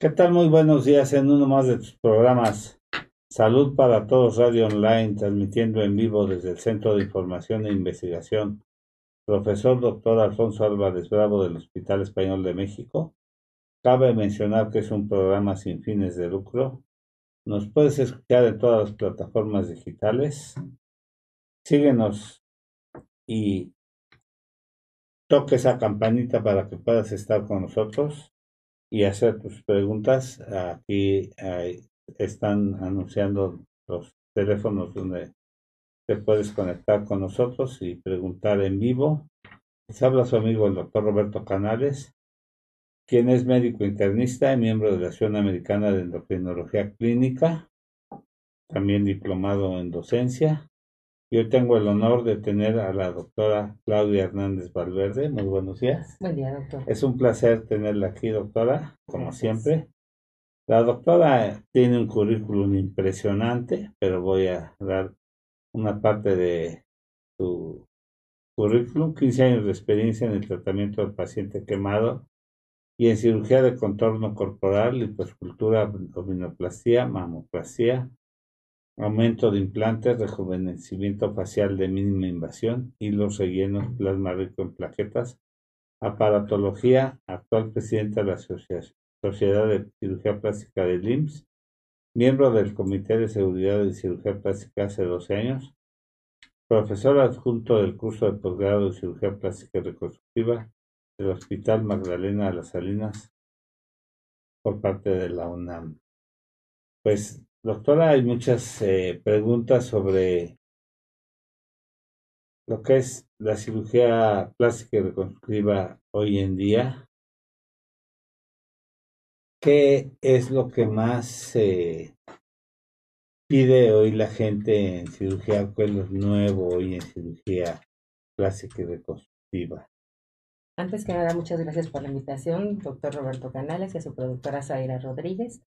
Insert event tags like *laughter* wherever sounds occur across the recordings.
¿Qué tal? Muy buenos días en uno más de tus programas. Salud para Todos Radio Online, transmitiendo en vivo desde el Centro de Información e Investigación. Profesor Dr. Alfonso Álvarez Bravo del Hospital Español de México. Cabe mencionar que es un programa sin fines de lucro. Nos puedes escuchar en todas las plataformas digitales. Síguenos y toque esa campanita para que puedas estar con nosotros y hacer tus preguntas. Aquí están anunciando los teléfonos donde te puedes conectar con nosotros y preguntar en vivo. Les habla su amigo el doctor Roberto Canales, quien es médico internista y miembro de la Asociación Americana de Endocrinología Clínica, también diplomado en docencia. Yo tengo el honor de tener a la doctora Claudia Hernández Valverde. Muy buenos días. Buen día, doctor. Es un placer tenerla aquí, doctora, como siempre. La doctora tiene un currículum impresionante, pero voy a dar una parte de su currículum. 15 años de experiencia en el tratamiento del paciente quemado y en cirugía de contorno corporal, liposcultura, abdominoplastia, mamoplastia, aumento de implantes, rejuvenecimiento facial de mínima invasión, hilos rellenos, plasma rico en plaquetas, aparatología, actual presidenta de la Sociedad de Cirugía Plástica de IMSS, miembro del Comité de Seguridad de Cirugía Plástica hace 12 años, profesor adjunto del curso de posgrado de Cirugía Plástica y Reconstructiva del Hospital Magdalena de las Salinas por parte de la UNAM. Pues Doctora, hay muchas eh, preguntas sobre lo que es la cirugía plástica y reconstructiva hoy en día. ¿Qué es lo que más se pide hoy la gente en cirugía? ¿Qué es lo nuevo hoy en cirugía plástica y reconstructiva? Antes que nada, muchas gracias por la invitación, doctor Roberto Canales y a su productora Zaira Rodríguez.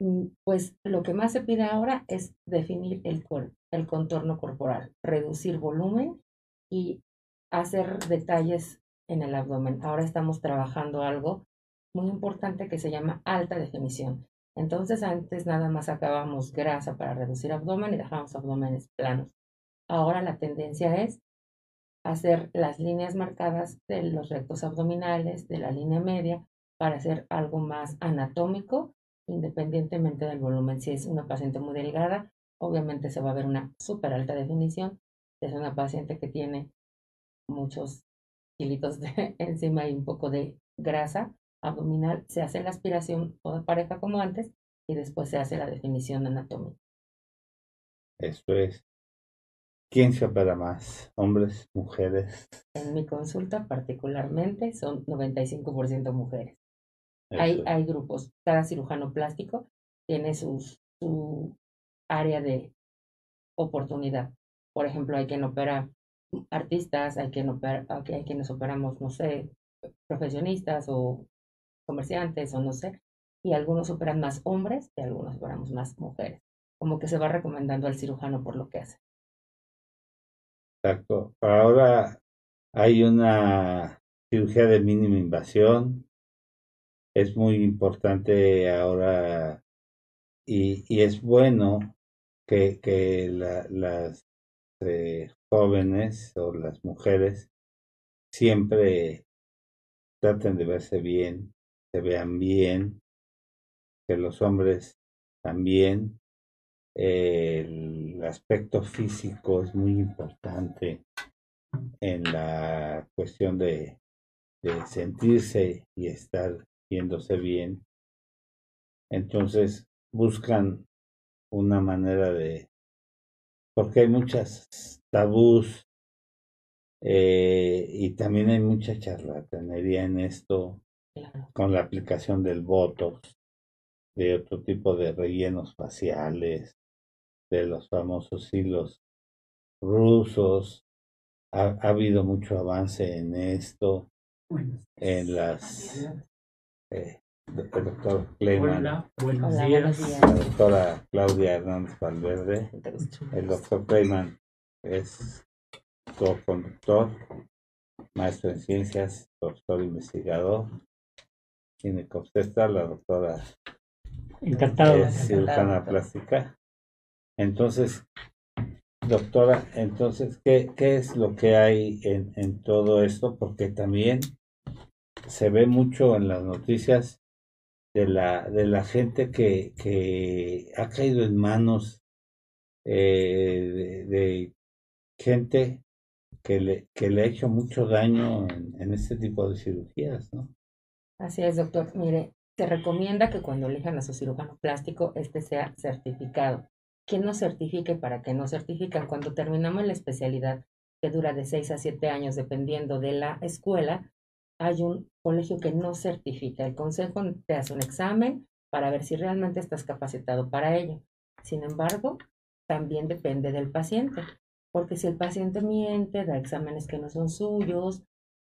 Mm, pues lo que más se pide ahora es definir el, el contorno corporal, reducir volumen y hacer detalles en el abdomen. Ahora estamos trabajando algo muy importante que se llama alta definición. Entonces antes nada más sacábamos grasa para reducir abdomen y dejábamos abdómenes planos. Ahora la tendencia es hacer las líneas marcadas de los rectos abdominales, de la línea media, para hacer algo más anatómico independientemente del volumen. Si es una paciente muy delgada, obviamente se va a ver una súper alta definición. Si es una paciente que tiene muchos kilitos de *laughs* encima y un poco de grasa abdominal, se hace la aspiración toda pareja como antes y después se hace la definición anatómica. Eso es. ¿Quién se opera más? ¿Hombres, mujeres? En mi consulta particularmente son 95% mujeres. Hay, hay grupos, cada cirujano plástico tiene sus, su área de oportunidad. Por ejemplo, hay quien opera artistas, hay quien opera, hay quienes operamos, no sé, profesionistas o comerciantes o no sé, y algunos operan más hombres y algunos operamos más mujeres. Como que se va recomendando al cirujano por lo que hace. Exacto. Ahora hay una cirugía de mínima invasión, es muy importante ahora y, y es bueno que, que las eh, jóvenes o las mujeres siempre traten de verse bien, se vean bien, que los hombres también. el aspecto físico es muy importante en la cuestión de, de sentirse y estar viéndose bien. Entonces buscan una manera de, porque hay muchas tabús eh, y también hay mucha charlatanería en esto con la aplicación del Botox, de otro tipo de rellenos faciales, de los famosos hilos rusos. Ha, ha habido mucho avance en esto, en las eh, el doctor Clayman, buenos días. la doctora Claudia Hernández Valverde. El doctor Clayman es co-conductor, maestro en ciencias, doctor investigador. ginecobstetra, la doctora Encantado. es cirujana plástica. Entonces, doctora, entonces, ¿qué, qué es lo que hay en, en todo esto? Porque también se ve mucho en las noticias de la, de la gente que, que ha caído en manos eh, de, gente que le, que le ha hecho mucho daño en, este tipo de cirugías, ¿no? Así es, doctor. Mire, se recomienda que cuando elijan a su cirujano plástico, este sea certificado. ¿Quién no certifique para qué no certifican? Cuando terminamos la especialidad, que dura de 6 a 7 años dependiendo de la escuela, hay un colegio que no certifica. El consejo te hace un examen para ver si realmente estás capacitado para ello. Sin embargo, también depende del paciente, porque si el paciente miente, da exámenes que no son suyos,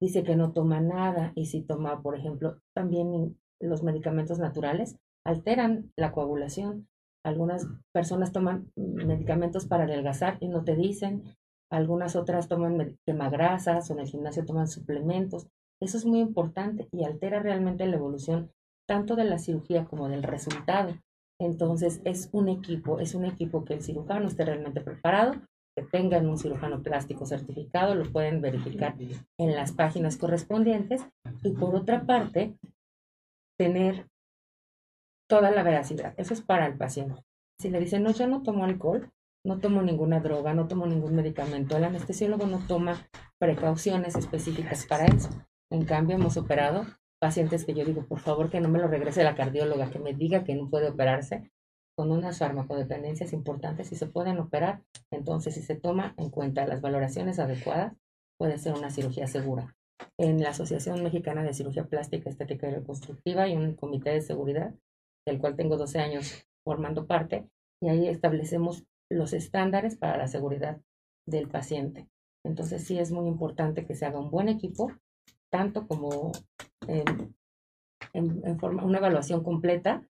dice que no toma nada y si toma, por ejemplo, también los medicamentos naturales alteran la coagulación. Algunas personas toman medicamentos para adelgazar y no te dicen. Algunas otras toman quemagrasas o en el gimnasio toman suplementos. Eso es muy importante y altera realmente la evolución tanto de la cirugía como del resultado. Entonces es un equipo, es un equipo que el cirujano esté realmente preparado, que tengan un cirujano plástico certificado, lo pueden verificar en las páginas correspondientes y por otra parte, tener toda la veracidad. Eso es para el paciente. Si le dicen, no, yo no tomo alcohol, no tomo ninguna droga, no tomo ningún medicamento, el anestesiólogo no toma precauciones específicas para eso. En cambio, hemos operado pacientes que yo digo, por favor, que no me lo regrese la cardióloga, que me diga que no puede operarse con unas farmacodependencias importantes y se pueden operar. Entonces, si se toma en cuenta las valoraciones adecuadas, puede ser una cirugía segura. En la Asociación Mexicana de Cirugía Plástica, Estética y Reconstructiva hay un comité de seguridad, del cual tengo 12 años formando parte, y ahí establecemos los estándares para la seguridad del paciente. Entonces, sí es muy importante que se haga un buen equipo tanto como en, en, forma, una evaluación completa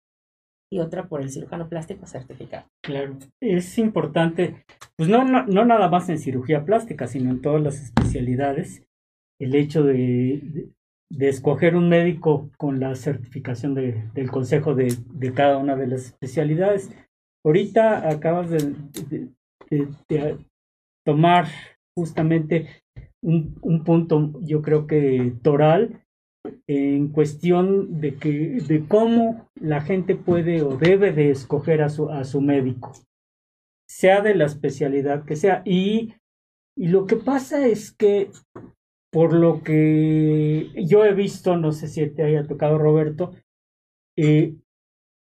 y otra por el cirujano plástico certificado. Claro, es importante, pues no, no, no, nada más en cirugía plástica, sino en todas las especialidades, el hecho de, de, escoger un médico con la certificación de, del consejo de, cada una de las especialidades. Ahorita acabas de tomar justamente un, un punto, yo creo que toral, en cuestión de que de cómo la gente puede o debe de escoger a su a su médico sea de la especialidad que sea. Y y lo que pasa es que por lo que yo he visto no sé si te haya tocado Roberto eh,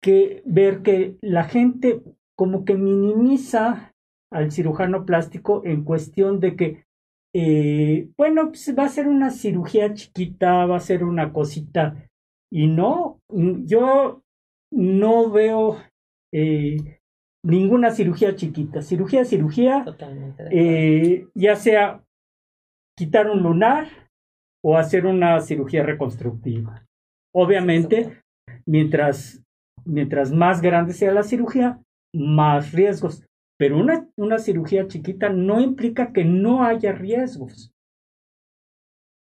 que ver que la gente como que minimiza al cirujano plástico en cuestión de que eh, bueno, pues va a ser una cirugía chiquita, va a ser una cosita. Y no, mm, yo no veo eh, ninguna cirugía chiquita. Cirugía, cirugía, eh, ya sea quitar un lunar o hacer una cirugía reconstructiva. Obviamente, mientras, mientras más grande sea la cirugía, más riesgos. Pero una, una cirugía chiquita no implica que no haya riesgos.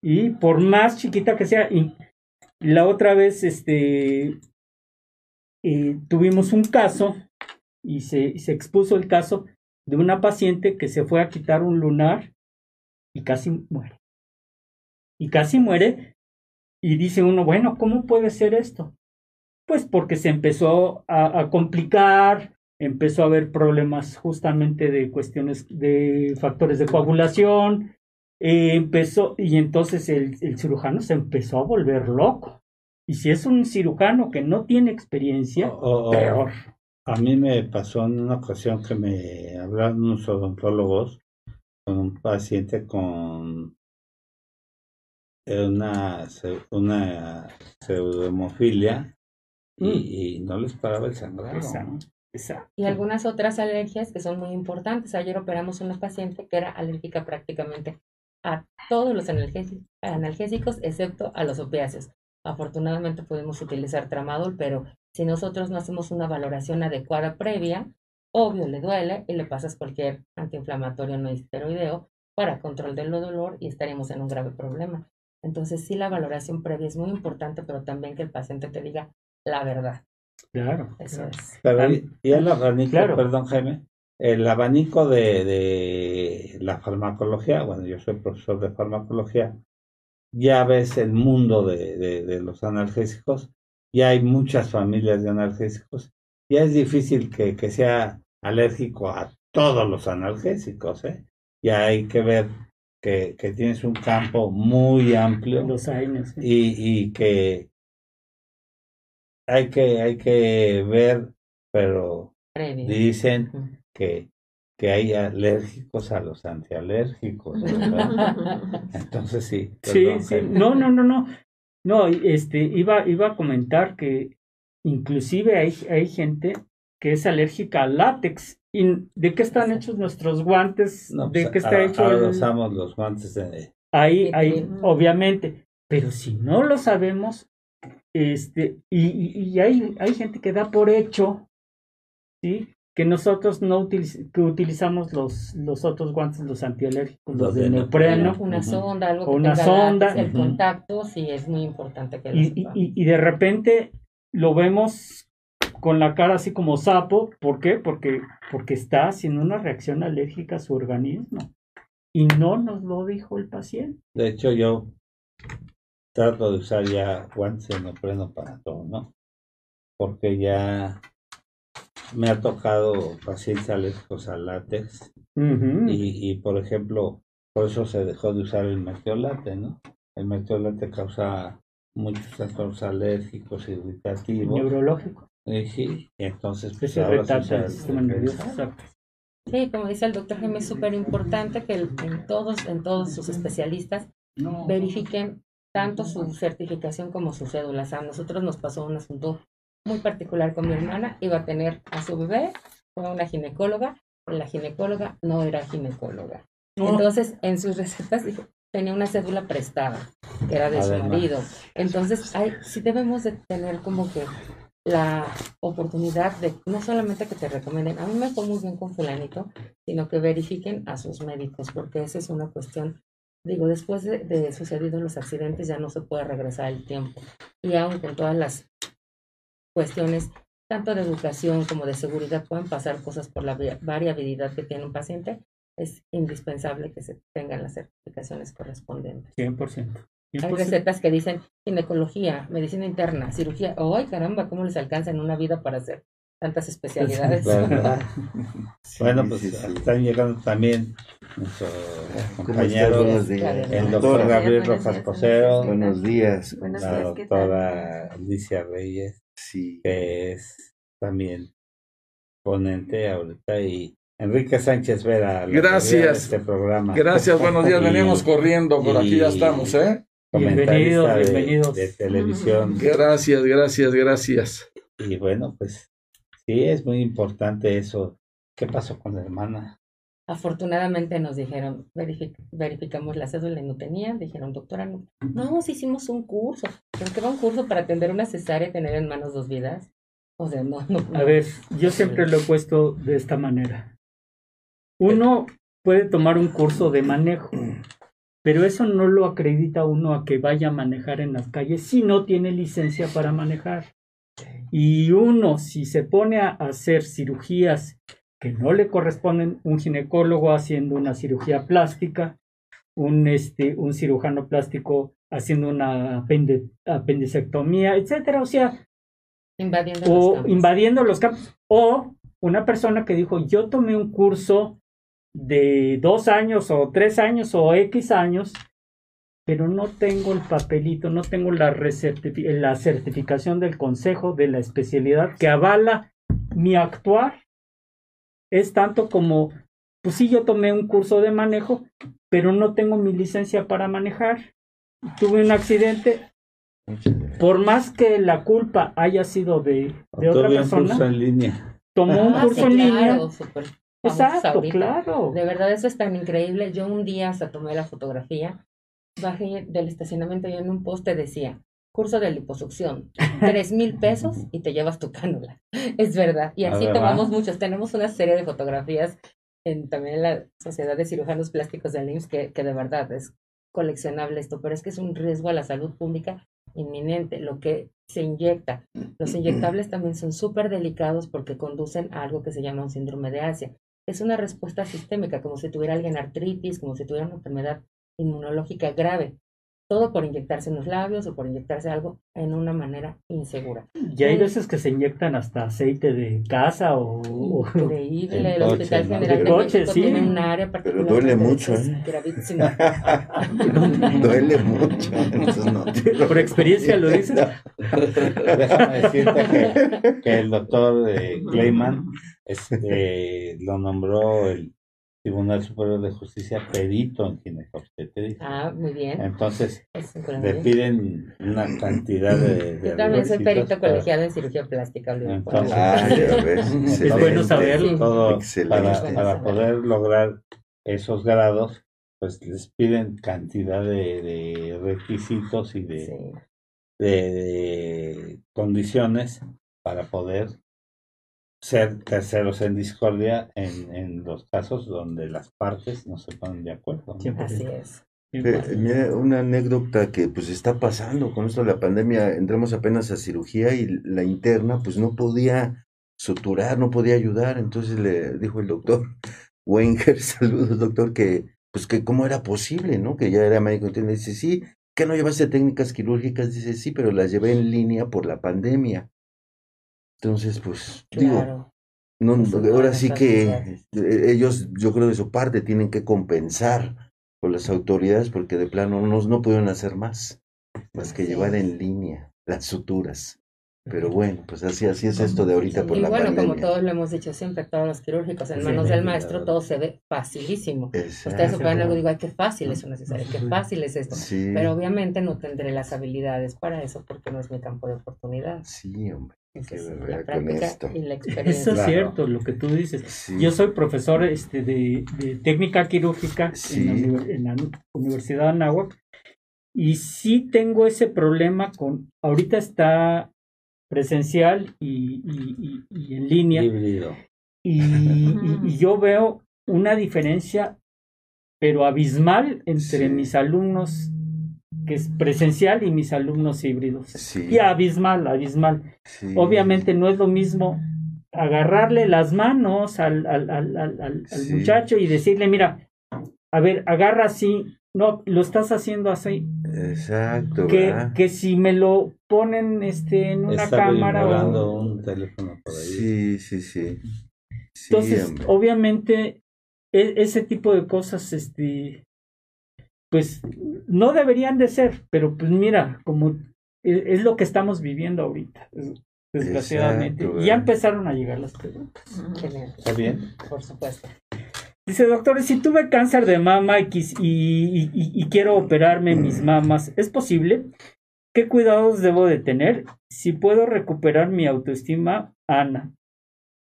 Y por más chiquita que sea, y la otra vez este, eh, tuvimos un caso y se, se expuso el caso de una paciente que se fue a quitar un lunar y casi muere. Y casi muere. Y dice uno, bueno, ¿cómo puede ser esto? Pues porque se empezó a, a complicar, empezó a haber problemas justamente de cuestiones de factores de coagulación, eh, empezó, y entonces el, el, cirujano se empezó a volver loco. Y si es un cirujano que no tiene experiencia, oh, oh, peor. A mí me pasó en una ocasión que me hablaron unos odontólogos con un paciente con una, una pseudohemofilia mm. y, y, no les paraba el sangrado. Y algunas otras alergias que son muy importantes. Ayer operamos una paciente que era alérgica prácticamente a todos los analgésicos, excepto a los opiáceos. Afortunadamente podemos utilizar tramadol, pero si nosotros no hacemos una valoración adecuada previa, obvio le duele y le pasas cualquier antiinflamatorio no esteroideo para control del dolor y estaremos en un grave problema. Entonces sí la valoración previa es muy importante, pero también que el paciente te diga la verdad. Claro. Eso claro. es. Pero y, y el abanico, Claro. perdón Jaime, el abanico de, de la farmacología, bueno, yo soy profesor de farmacología, ya ves el mundo de, de, de los analgésicos, ya hay muchas familias de analgésicos, ya es difícil que, que sea alérgico a todos los analgésicos, ¿eh? Ya hay que ver que, que tienes un campo muy amplio Los años. sí. y, y que hay que hay que ver, pero Previa. dicen que, que hay alérgicos a los antialérgicos. ¿verdad? *laughs* Entonces sí. Sí, perdón, sí. No, no, no, no. No, este, iba, iba a comentar que inclusive hay, hay gente que es alérgica al látex. ¿Y de qué están hechos nuestros guantes? No, ¿De pues, qué está ahora- hecho ahora el- usamos los guantes de Ahí, ahí, obviamente. Pero si no lo sabemos, este, y, y- hay, hay gente que da por hecho, ¿sí? Que nosotros no utiliz- que utilizamos los, los otros guantes, los antialérgicos, los, Los de neopreno. Una sonda, algo O que una tenga sonda. el contacto, sí es muy importante que lo Y, y- y de repente lo vemos con la cara así como sapo. ¿Por qué? Porque, porque está haciendo una reacción alérgica a su organismo. Y no nos lo dijo el paciente. De hecho, yo trato de usar ya guantes de neopreno para todo, ¿no? Porque ya me ha tocado pacientes alérgicos al látex y, y, por ejemplo, por eso se dejó de usar el mertiolate, ¿no? El mertiolate causa muchos trastornos alérgicos, irritativos. Neurológico. Y sí, y entonces pues se retarda usa el sistema nervioso. Exacto. Sí, como dice el doctor Jaime, es súper importante que el- en todos, en todos sus especialistas verifiquen tanto su certificación como sus cédulas. A nosotros nos pasó un asunto muy particular con mi hermana. Iba a tener a su bebé, fue una ginecóloga, pero la ginecóloga no era ginecóloga. Entonces, en sus recetas dijo, tenía una cédula prestada, que era de su marido. Entonces, hay, sí debemos de tener como que la oportunidad de no solamente que te recomienden, a mí me fue muy bien con fulanito, sino que verifiquen a sus médicos, porque esa es una cuestión, digo, después de, de sucedidos los accidentes ya no se puede regresar el tiempo. Y aún con todas las cuestiones, tanto de educación como de seguridad, pueden pasar cosas por la variabilidad que tiene un paciente, es indispensable que se tengan las certificaciones correspondientes. 100%. Hay 100%. recetas que dicen ginecología, medicina interna, cirugía. ¡Ay, caramba! ¿Cómo les alcanza en una vida para hacer tantas especialidades? *laughs* Bueno, pues sí, sí. están llegando también nuestros ¿Cómo compañeros, el doctor Gabriel Rojas Cosero, Buenos días. Buenos la doctora Alicia Reyes, Sí. que es también ponente ahorita, y Enrique Sánchez Vera, Gracias. este programa. Gracias, buenos días. *laughs* Y Veníamos corriendo, por aquí ya estamos, ¿eh? Bienvenidos, de- bienvenidos. de televisión. Gracias, gracias, gracias. Y bueno, pues sí, es muy importante eso. ¿Qué pasó con la hermana? Afortunadamente nos dijeron, verific- verificamos la cédula y no tenían. Dijeron, doctora, no, no, sí hicimos un curso. ¿Pero qué va un curso para atender una cesárea y tener en manos dos vidas? O sea, no, no. A no. ver, yo siempre lo he puesto de esta manera. Uno puede tomar un curso de manejo, pero eso no lo acredita uno a que vaya a manejar en las calles si no tiene licencia para manejar. Y uno, si se pone a hacer cirugías que no le corresponden, un ginecólogo haciendo una cirugía plástica, un, este, un cirujano plástico haciendo una apende- apendicectomía, etcétera. O sea, Invadiendo los campos. invadiendo los campos, o una persona que dijo, yo tomé un curso de dos años o tres años o X años, pero no tengo el papelito, no tengo la, recertifi- la certificación del consejo de la especialidad que avala mi actuar. Es tanto como, pues sí, yo tomé un curso de manejo, pero no tengo mi licencia para manejar. Tuve un accidente, por más que la culpa haya sido de, de otra un curso persona, en línea. tomó un Ah, curso sí, en línea. claro, Exacto, ahorita. claro. De verdad, eso es tan increíble. Yo un día hasta tomé la fotografía, bajé del estacionamiento y en un poste decía, curso de liposucción, *laughs* tres mil pesos y te llevas tu cánula. *laughs* Es verdad. Y así ¿verdad? tomamos muchos. Tenemos una serie de fotografías en, también en la Sociedad de Cirujanos Plásticos del IMSS que, que de verdad es coleccionable esto, pero es que es un riesgo a la salud pública inminente, lo que se inyecta. Los inyectables también son súper delicados porque conducen a algo que se llama un síndrome de Asia. Es una respuesta sistémica, como si tuviera alguien artritis, como si tuviera una enfermedad inmunológica grave todo por inyectarse en los labios o por inyectarse algo en una manera insegura. Y hay veces que se inyectan hasta aceite de casa o... Increíble, En el coche, Hospital. General De de, coche, México sí. tiene un área particular. duele donde mucho, ¿eh? gravísimo. *laughs* Duele mucho. Entonces, no. *laughs* Por experiencia lo dices. *laughs* Déjame decirte que, que el doctor eh, Clayman este, lo nombró el Tribunal Superior de Justicia perito en ginecobstetricia. Ah, muy bien. Entonces, le piden una cantidad de, de Yo también soy perito para- colegiado en cirugía plástica. Entonces- Ah, ejemplo. ya ves. *laughs* Es bueno saberlo. todo Excelente. para, para poder lograr esos grados, pues les piden cantidad de, de requisitos y de, Sí. de- de condiciones para poder ser terceros en discordia en, en los casos donde las partes no se ponen de acuerdo. ¿no? Siempre. Así es. Eh, mira, una anécdota que pues está pasando con esto de la pandemia, entramos apenas a cirugía y la interna pues no podía suturar, no podía ayudar, entonces le dijo el doctor *laughs* Wenger, *laughs* saludos doctor, que pues que cómo era posible, ¿no? Que ya era médico, entonces dice, sí, que no llevaste técnicas quirúrgicas, dice, sí, pero las llevé en línea por la pandemia. Entonces, pues, digo, Claro. no, Eso no ahora sí que eh, ellos, yo creo de su parte, tienen que compensar con las autoridades porque de plano no, no pudieron hacer más, más que llevar en línea las suturas. Pero bueno, pues así, así es esto de ahorita por y la bueno, pandemia. como todos lo hemos dicho siempre, todos los quirúrgicos en Sí, manos sí, del sí, maestro, claro. todo se ve facilísimo. Exacto. Ustedes operan algo, digo, ay, qué fácil es necesario, qué fácil es esto. Sí, Pero obviamente no tendré las habilidades para eso porque no es mi campo de oportunidad. sí, hombre. Entonces, qué la práctica esto. y la *laughs* Eso experiencia. es Claro. cierto, lo que tú dices. Sí. Yo soy profesor este, de, de técnica quirúrgica Sí. en, la, uni- en la Universidad de Anáhuac y sí tengo ese problema con, ahorita está presencial y, y- y- y en línea Híbrido. y, y- y yo veo una diferencia pero abismal entre Sí. mis alumnos que es presencial y mis alumnos híbridos. Sí, Y abismal, abismal. sí. Obviamente no es lo mismo agarrarle las manos al, al, al, al, al- al Sí. muchacho y decirle, mira, a ver, agarra así, no, lo estás haciendo así, Exacto, que, que si me lo ponen este, en una Está cámara o... un teléfono por ahí. Sí, sí, sí. Sí, Entonces, hombre. obviamente, e- ese tipo de cosas, este, pues, no deberían de ser, pero pues mira, como e- es, lo que estamos viviendo ahorita, es- desgraciadamente. Exacto, ya ¿verdad? empezaron a llegar las preguntas. Genial, ¿Está bien? por supuesto. Dice, doctor, si tuve cáncer de mama y, y, y- y- y quiero operarme mis mamas, ¿es posible? ¿Qué cuidados debo de tener? Si puedo recuperar mi autoestima, Ana.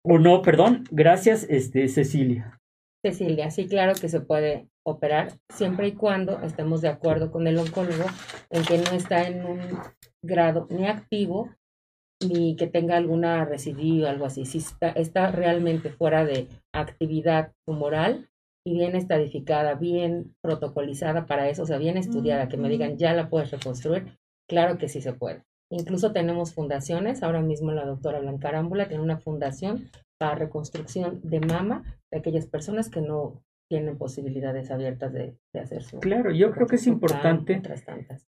O no, perdón, gracias, este, Cecilia. Cecilia, sí, claro que se puede operar siempre y cuando estemos de acuerdo con el oncólogo en que no está en un grado ni activo ni que tenga alguna residuo o algo así. Si está, está realmente fuera de actividad tumoral y bien estadificada, bien protocolizada para eso, o sea, bien estudiada, que me digan ya la puedes reconstruir, claro que sí se puede. Incluso tenemos fundaciones, ahora mismo la doctora Blanca Arámbula tiene una fundación para reconstrucción de mama de aquellas personas que no tienen posibilidades abiertas de, de hacer su Claro, yo creo que es importante tantas.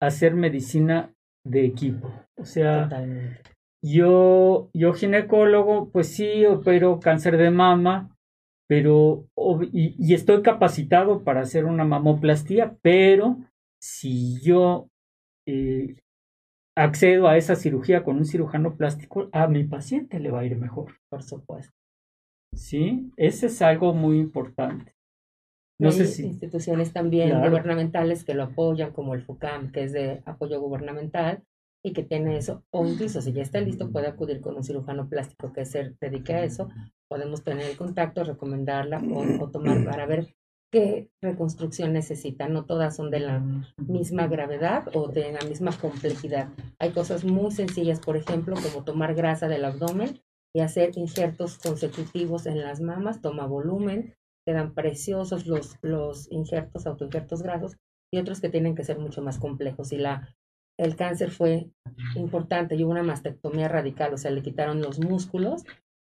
hacer medicina de equipo. O sea, Totalmente. yo, yo ginecólogo, pues sí, opero cáncer de mama, pero, y estoy capacitado para hacer una mamoplastía, pero si yo eh, accedo a esa cirugía con un cirujano plástico, a mi paciente le va a ir mejor. Por supuesto. ¿Sí? Ese es algo muy importante. No Hay sé si... instituciones también Claro. gubernamentales que lo apoyan, como el FUCAM, que es de apoyo gubernamental y que tiene eso, o incluso si ya está listo, puede acudir con un cirujano plástico que se dedique a eso. Podemos tener el contacto, recomendarla o, o tomar para ver qué reconstrucción necesita. No todas son de la misma gravedad o de la misma complejidad. Hay cosas muy sencillas, por ejemplo, como tomar grasa del abdomen y hacer injertos consecutivos en las mamas, toma volumen, quedan preciosos los, los injertos, autoinjertos grasos, y otros que tienen que ser mucho más complejos. Si la, el cáncer fue importante y hubo una mastectomía radical, o sea, le quitaron los músculos,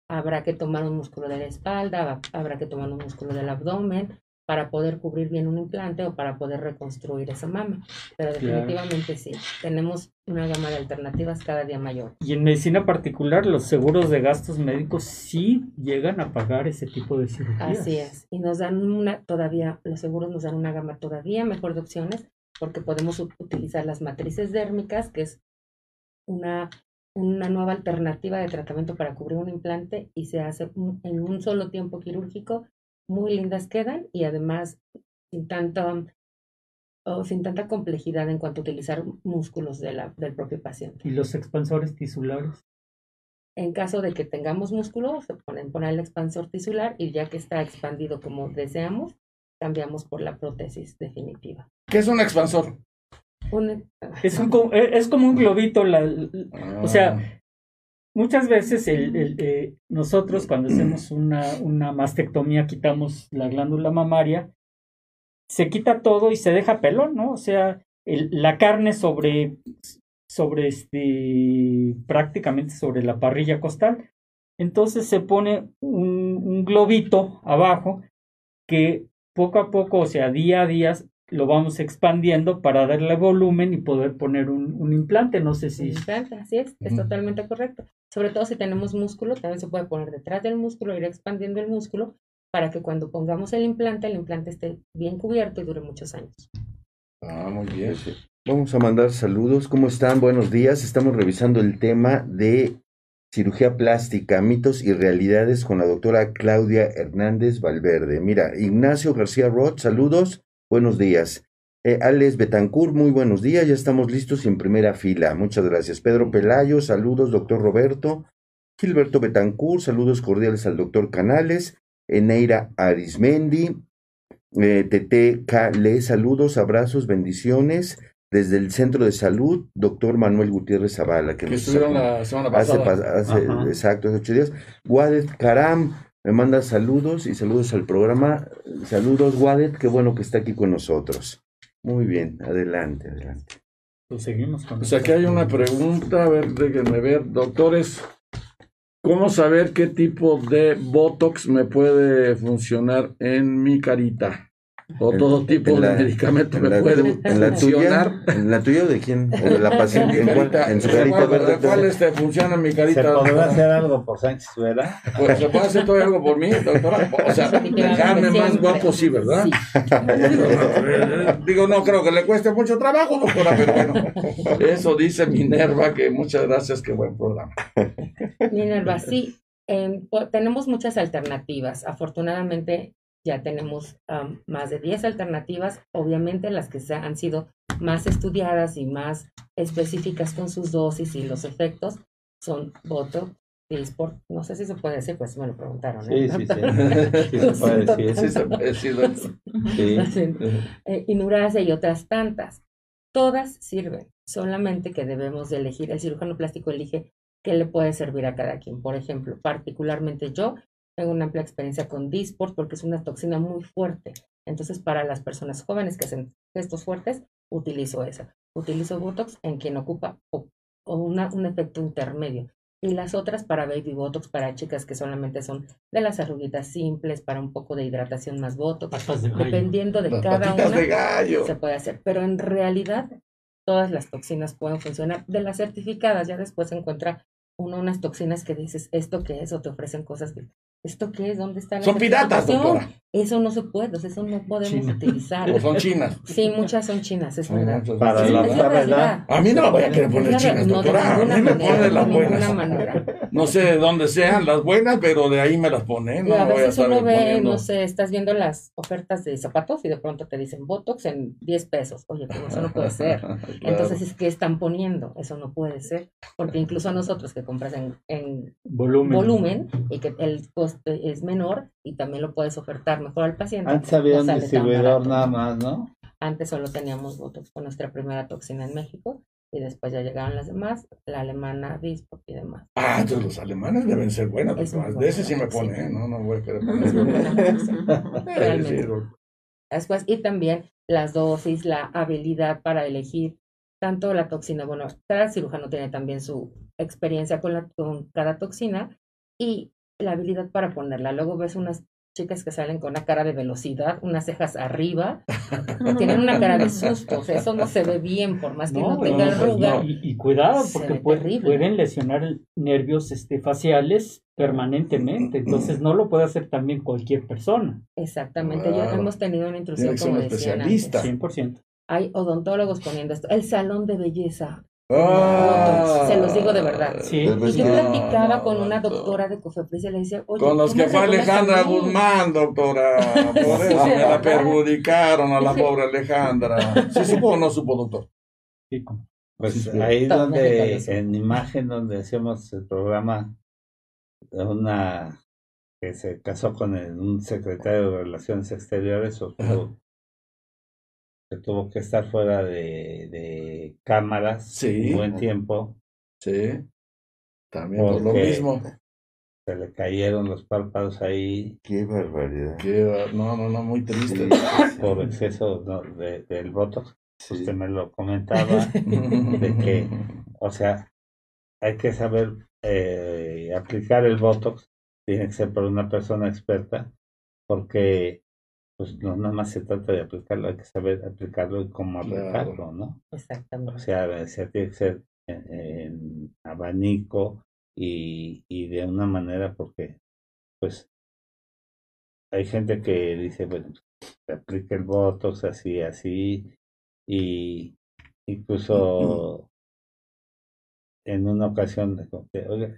habrá que tomar un músculo de la espalda, habrá que tomar un músculo del abdomen para poder cubrir bien un implante o para poder reconstruir esa mama. Pero definitivamente sí, tenemos una gama de alternativas cada día mayor. Y en medicina particular, los seguros de gastos médicos sí llegan a pagar ese tipo de cirugías. Así es, y nos dan una todavía, los seguros nos dan una gama todavía mejor de opciones porque podemos utilizar las matrices dérmicas, que es una una nueva alternativa de tratamiento para cubrir un implante y se hace en un solo tiempo quirúrgico. Muy lindas quedan y además sin tanta, o sin tanta complejidad en cuanto a utilizar músculos de la, del propio paciente. ¿Y los expansores tisulares? En caso de que tengamos músculo, se ponen poner el expansor tisular y ya que está expandido como deseamos, cambiamos por la prótesis definitiva. ¿Qué es un expansor? Es, un, e, es como un globito, la, o sea. Muchas veces el, eh, nosotros cuando hacemos una, una mastectomía quitamos la glándula mamaria, se quita todo y se deja pelón, ¿no? O sea, la carne sobre, sobre este, prácticamente sobre la parrilla costal. Entonces se pone un, un globito abajo que poco a poco, o sea, día a día, lo vamos expandiendo para darle volumen y poder poner un, implante. No sé si. implante, así es, es totalmente correcto. Sobre todo si tenemos músculo, también se puede poner detrás del músculo, ir expandiendo el músculo para que cuando pongamos el implante, el implante esté bien cubierto y dure muchos años. Ah, muy bien. Vamos a mandar saludos. ¿Cómo están? Buenos días. Estamos revisando el tema de cirugía plástica, mitos y realidades con la doctora Claudia Hernández Valverde. Mira, Ignacio García Roth, saludos. Buenos días. Eh, Alex Betancourt, muy buenos días. Ya estamos listos en primera fila. Muchas gracias. Pedro Pelayo, saludos, doctor Roberto. Gilberto Betancourt, saludos cordiales al doctor Canales. Eneira Arismendi. Eh, Tete Kale, saludos, abrazos, bendiciones. Desde el Centro de Salud, doctor Manuel Gutiérrez Zavala. Que, estuvieron la semana pasada. Hace, exacto, hace ocho días. Guadet Karam, me manda saludos y saludos al programa. Saludos, Wadet, qué bueno que está aquí con nosotros. Muy bien, adelante, adelante. Pues seguimos con. Pues aquí hay una pregunta, a ver, déjenme ver. Doctores, ¿cómo saber qué tipo de Botox me puede funcionar en mi carita? *laughs* o todo tipo de medicamento me puede en la tuya en la tuya de quién de la *laughs* paciente en, en, su carita verde cuál este funciona mi carita se podrá hacer algo por Sánchez verdad pues se puede hacer todo algo por mí doctora. O sea dejarme más guapo sí verdad *laughs* digo no creo que le cueste mucho trabajo doctora pero bueno. Eso dice Minerva que muchas gracias qué buen programa. Minerva sí eh, tenemos muchas alternativas. Afortunadamente ya tenemos más de 10 alternativas, obviamente las que se han sido más estudiadas y más específicas con sus dosis y los efectos son Botox, Disport, no sé si se puede decir, pues me lo preguntaron. ¿eh? Sí, sí, sí. *laughs* *laughs* sí, se puede decir. Sí, se puede decir. Sí. Eh, y otras tantas. Todas sirven, solamente que debemos de elegir, el cirujano plástico elige qué le puede servir a cada quien. Por ejemplo, particularmente yo tengo una amplia experiencia con Disport porque es una toxina muy fuerte. Entonces, para las personas jóvenes que hacen gestos fuertes, utilizo esa. Utilizo Botox en quien ocupa o, un efecto intermedio. Y las otras para Baby Botox, para chicas que solamente son de las arruguitas simples, para un poco de hidratación más Botox. dependiendo de cada una, se puede hacer. Pero en realidad, todas las toxinas pueden funcionar. De las certificadas, ya después se encuentra uno unas toxinas que dices, ¿esto qué es? O te ofrecen cosas que ¿Esto qué es? ¿Dónde está la Son piratas, doctora. Eso no se puede, eso no podemos utilizar. O son chinas. Sí, muchas son chinas, es verdad. Para la, verdad. A mí no me voy a querer poner chinas, doctora. a mí me ponen las buenas. No sé de dónde sean las buenas, pero de ahí me las ponen. a veces uno ve, no sé, estás viendo las ofertas de zapatos y de pronto te dicen Botox en 10 pesos. Oye, pero eso no puede ser. *laughs* Entonces, es que están poniendo? Eso no puede ser. Porque incluso a nosotros que compras en, volumen. volumen y que el coste es menor y también lo puedes ofertar mejor al paciente. Antes había un distribuidor nada más, ¿no? Antes solo teníamos Botox con nuestra primera toxina en México y después ya llegaron las demás, la alemana Dispo y demás. Ah, entonces los alemanes deben ser buenos. de ese sí me pone, ¿eh? No, no voy a querer *laughs* poner. Después, y también las dosis, la habilidad para elegir tanto la toxina, bueno, cada cirujano tiene también su experiencia con, la, con cada toxina y la habilidad para ponerla. Luego ves unas chicas que salen con una cara de velocidad, unas cejas arriba, *laughs* tienen una cara de susto, o sea, eso no se ve bien, por más que no, tenga pues, arruga. Y, y cuidado, porque puede- pueden lesionar nervios este, faciales permanentemente, entonces no lo puede hacer también cualquier persona, Exactamente, ya hemos tenido una intrusión como especialista. antes. 100%. Hay odontólogos poniendo esto, el salón de belleza, Ah. se los digo de verdad. Sí. Y Pues yo platicaba no, con una doctora de Cofepris y le decía, oye, Con los ¿cómo que fue Alejandra? Guzmán, doctora. *laughs* Por eso Sí, me la perjudicaron a la pobre Alejandra. ¿Sí supo o no supo, doctor? Sí, Pues ahí donde, en imagen donde hacíamos el programa, una que se casó con el- un secretario de Relaciones Exteriores, o tuvo- que tuvo que estar fuera de, de cámaras Sí. un buen tiempo, Sí. También por lo mismo. se le cayeron los párpados ahí Qué barbaridad. Qué- no, no, no, muy triste. por exceso ¿no? de, del botox. Sí. Usted me lo comentaba, de que, *laughs* o sea, hay que saber eh, aplicar el Botox, tiene que ser por una persona experta, porque pues no nada más se trata de aplicarlo, hay que saber aplicarlo y cómo Claro. aplicarlo, ¿no? O Exactamente. sea, se tiene que ser en, en abanico y, y de una manera porque, pues, hay gente que dice, bueno, se aplica el Botox así, así, y incluso en una ocasión,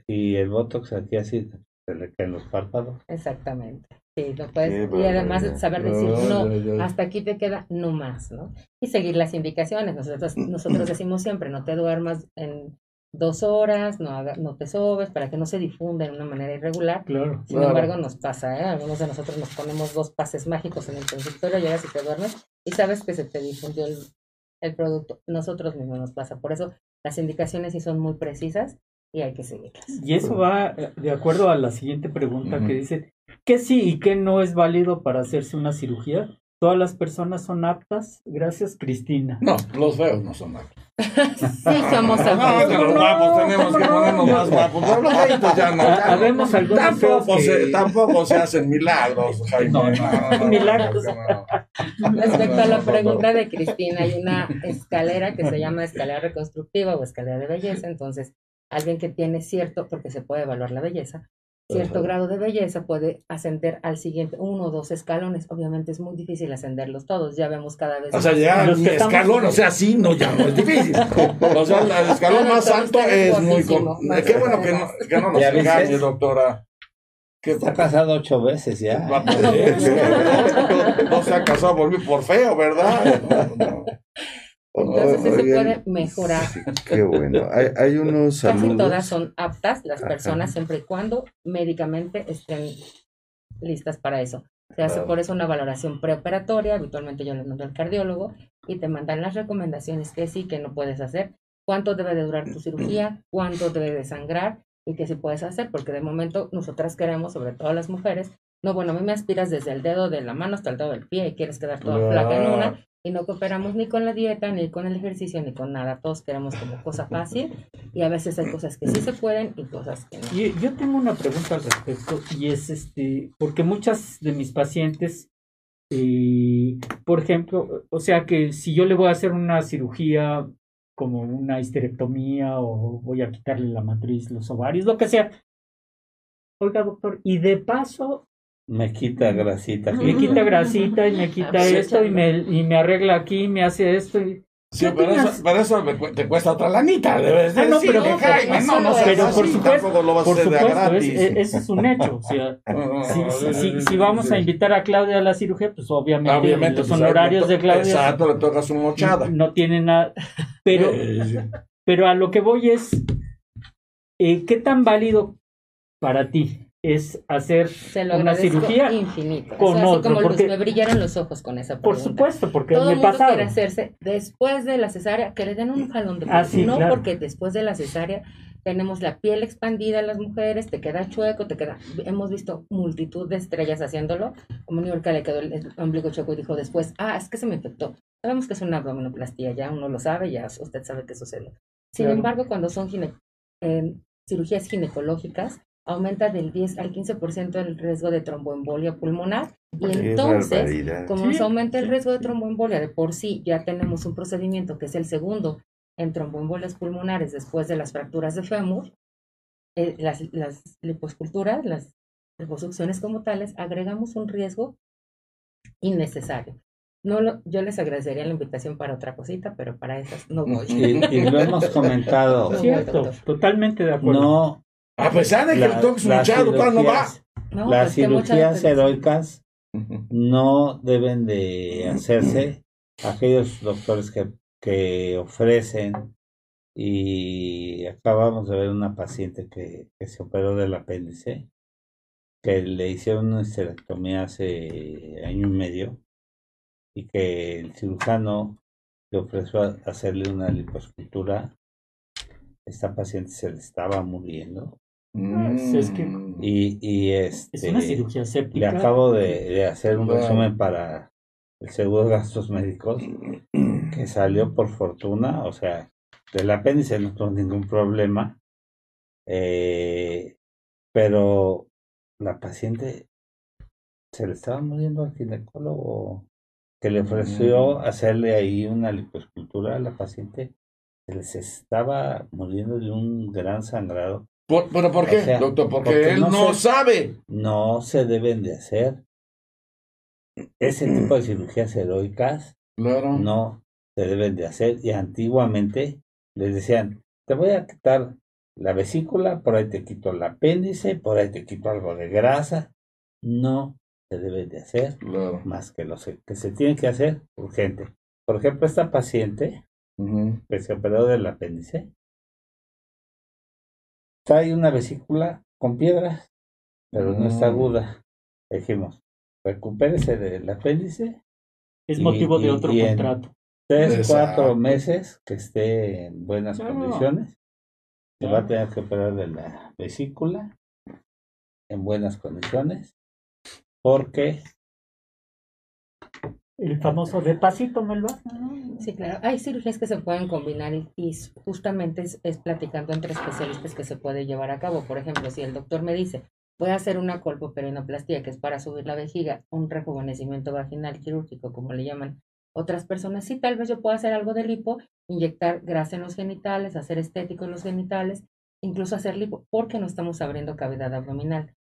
y el Botox aquí así, se le caen los párpados. Exactamente. Sí, no puedes, y además saber decir no, hasta aquí te queda no más, ¿no? Y seguir las indicaciones. Nosotros, nosotros *clears throat* decimos siempre, no te duermas en dos horas, no, haga- no te sobes, para que no se difunda de una manera irregular. Claro. Sin Claro. embargo, nos pasa, ¿eh? Algunos de nosotros nos ponemos dos pases mágicos en el consultorio, llegas y te duermes y sabes que se te difundió el, el producto. Nosotros mismos nos pasa. Por eso las indicaciones sí son muy precisas y hay que seguirlas. Y eso va eh, de acuerdo a la siguiente pregunta que dice, ¿qué sí y qué no es válido para hacerse una cirugía? ¿Todas las personas son aptas? Gracias, Cristina. No, los feos no son malos. Sí, somos No, aptos. que los guapos tenemos que ponernos más guapos. Los feitos ya no. No. habemos algunos Tampoco, feos que- se, tampoco se hacen milagros, Jaime. No, no, milagros. no. Respecto a la pregunta de Cristina, hay una escalera que se llama escalera reconstructiva o escalera de belleza. Entonces, alguien que tiene cierto, porque se puede evaluar la belleza, cierto Ajá. grado de belleza puede ascender al siguiente uno o dos escalones. Obviamente es muy difícil ascenderlos todos. Ya vemos cada vez O sea, ya estamos- escalón, o sea, sí, no, ya no es difícil. O sea, el *laughs* escalón más alto es muy... más Qué bueno que no, que no nos engañe, doctora. Que Está casado ocho veces ya. Eso. *laughs* No, *laughs* no se ha casado por mí por feo, ¿verdad? Entonces, sí se Oigan, puede mejorar. sí, qué bueno. Hay, hay unos Casi saludos. todas son aptas las Ajá. personas siempre y cuando médicamente estén listas para eso. Se hace por eso una valoración preoperatoria, habitualmente yo le mando al cardiólogo y te mandan las recomendaciones que sí, que no puedes hacer, cuánto debe de durar tu cirugía, cuánto debe de sangrar y que sí puedes hacer, porque de momento nosotras queremos, sobre todo las mujeres, no, bueno, a mí me aspiras desde el dedo de la mano hasta el dedo del pie y quieres quedar toda flaca en una y no cooperamos ni con la dieta, ni con el ejercicio, ni con nada. Todos queremos como cosa fácil y a veces hay cosas que sí se pueden y cosas que no. Y yo tengo una pregunta al respecto y es este, porque muchas de mis pacientes, eh, por ejemplo, o sea que si yo le voy a hacer una cirugía como una histerectomía o voy a quitarle la matriz, los ovarios, lo que sea. Oiga, doctor, y de paso Me quita grasita. me quita grasita y me quita Sí. esto y me, y me arregla aquí, me hace esto. Y, Sí, ¿Qué pero eso, pero eso me cu- te cuesta otra lanita, debes Ah, no, pero- Jaime, no, no, pero por así, supuesto, tampoco lo vas a hacer supuesto, es- gratis. es- ese es un hecho. O sea, *laughs* si, si, si- si vamos a invitar a Claudia a la cirugía, pues obviamente, Obviamente, los pues, honorarios de Claudia Exacto, le toca su mochada. no tienen nada. *laughs* Pero, pero a lo que voy es, eh, ¿qué tan válido para ti es hacer Se lo una cirugía infinito. con Eso así otro, como Luz, porque- me brillaron los ojos con esa Por supuesto, porque Todo me mundo pasado. quiere hacerse después de la cesárea, que le den un jalón de Ah, no claro. porque después de la cesárea tenemos la piel expandida las mujeres, te queda chueco, te queda, hemos visto multitud de estrellas haciéndolo, como New York le quedó el ombligo chueco y dijo después, ah, es que se me infectó. Sabemos que es una abdominoplastía, ya uno lo sabe, ya usted sabe qué sucede. Sin Claro. embargo, cuando son gine- eh, cirugías ginecológicas, aumenta del 10 al 15% el riesgo de tromboembolia pulmonar. Y Qué entonces, barbaridad. como Sí, nos aumenta el riesgo de tromboembolia, de por sí ya tenemos un procedimiento que es el segundo en tromboembolias pulmonares después de las fracturas de fémur, eh, las, las liposculturas, las liposucciones como tales, agregamos un riesgo innecesario. No lo, yo les agradecería la invitación para otra cosita, pero para esas no voy. Y, y lo hemos comentado. *laughs* No, Cierto, totalmente de acuerdo. No, A pesar de que la- el tox doctor, no va. No, las cirugías heroicas no deben de hacerse. Aquellos doctores que, que ofrecen y acabamos de ver una paciente que, que se operó del apéndice que le hicieron una histerectomía hace año y medio y que el cirujano le ofreció a- hacerle una liposcultura. Esta paciente se le estaba muriendo Es que- y, y Es una este cirugía le acabo de, de hacer un resumen para el seguro de gastos médicos que salió por fortuna, o sea, del apéndice no tuvo ningún problema, eh, pero la paciente se le estaba muriendo al ginecólogo que le ofreció Mm. hacerle ahí una liposcultura a la paciente, se les estaba muriendo de un gran sangrado. Por- ¿Pero por O qué, sea, doctor? Porque, porque él no no, se- sabe. no se deben de hacer. Ese *clears throat* tipo de cirugías heroicas Claro. no se deben de hacer. Y antiguamente les decían, te voy a quitar la vesícula, por ahí te quito el apéndice, por ahí te quito algo de grasa. No se debe de hacer Claro. más que lo que se tiene que hacer urgente. Por ejemplo, esta paciente Ujú. que se operó del apéndice, trae una vesícula con piedras, pero no está Mm. aguda. Dijimos, recupérese del apéndice, Es y- motivo de y- otro y contrato. tres, Exacto. cuatro meses que esté en buenas Claro. condiciones. Se va a tener que operar de la vesícula en buenas condiciones, porque El famoso de pasito me lo hace. Sí, claro. Hay cirugías que se pueden combinar y, justamente es, es platicando entre especialistas que se puede llevar a cabo. Por ejemplo, si el doctor me dice, voy a hacer una colpoperinoplastía, que es para subir la vejiga, un rejuvenecimiento vaginal quirúrgico, como le llaman otras personas, sí, tal vez yo pueda hacer algo de lipo, inyectar grasa en los genitales, hacer estético en los genitales, incluso hacer lipo, porque no estamos abriendo cavidad abdominal.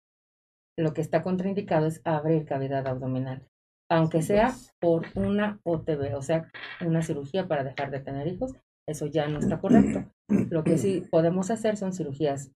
Lo que está contraindicado es abrir cavidad abdominal aunque sea por una OTB, o sea, una cirugía para dejar de tener hijos, eso ya no está correcto. Lo que sí *clears throat* podemos hacer son cirugías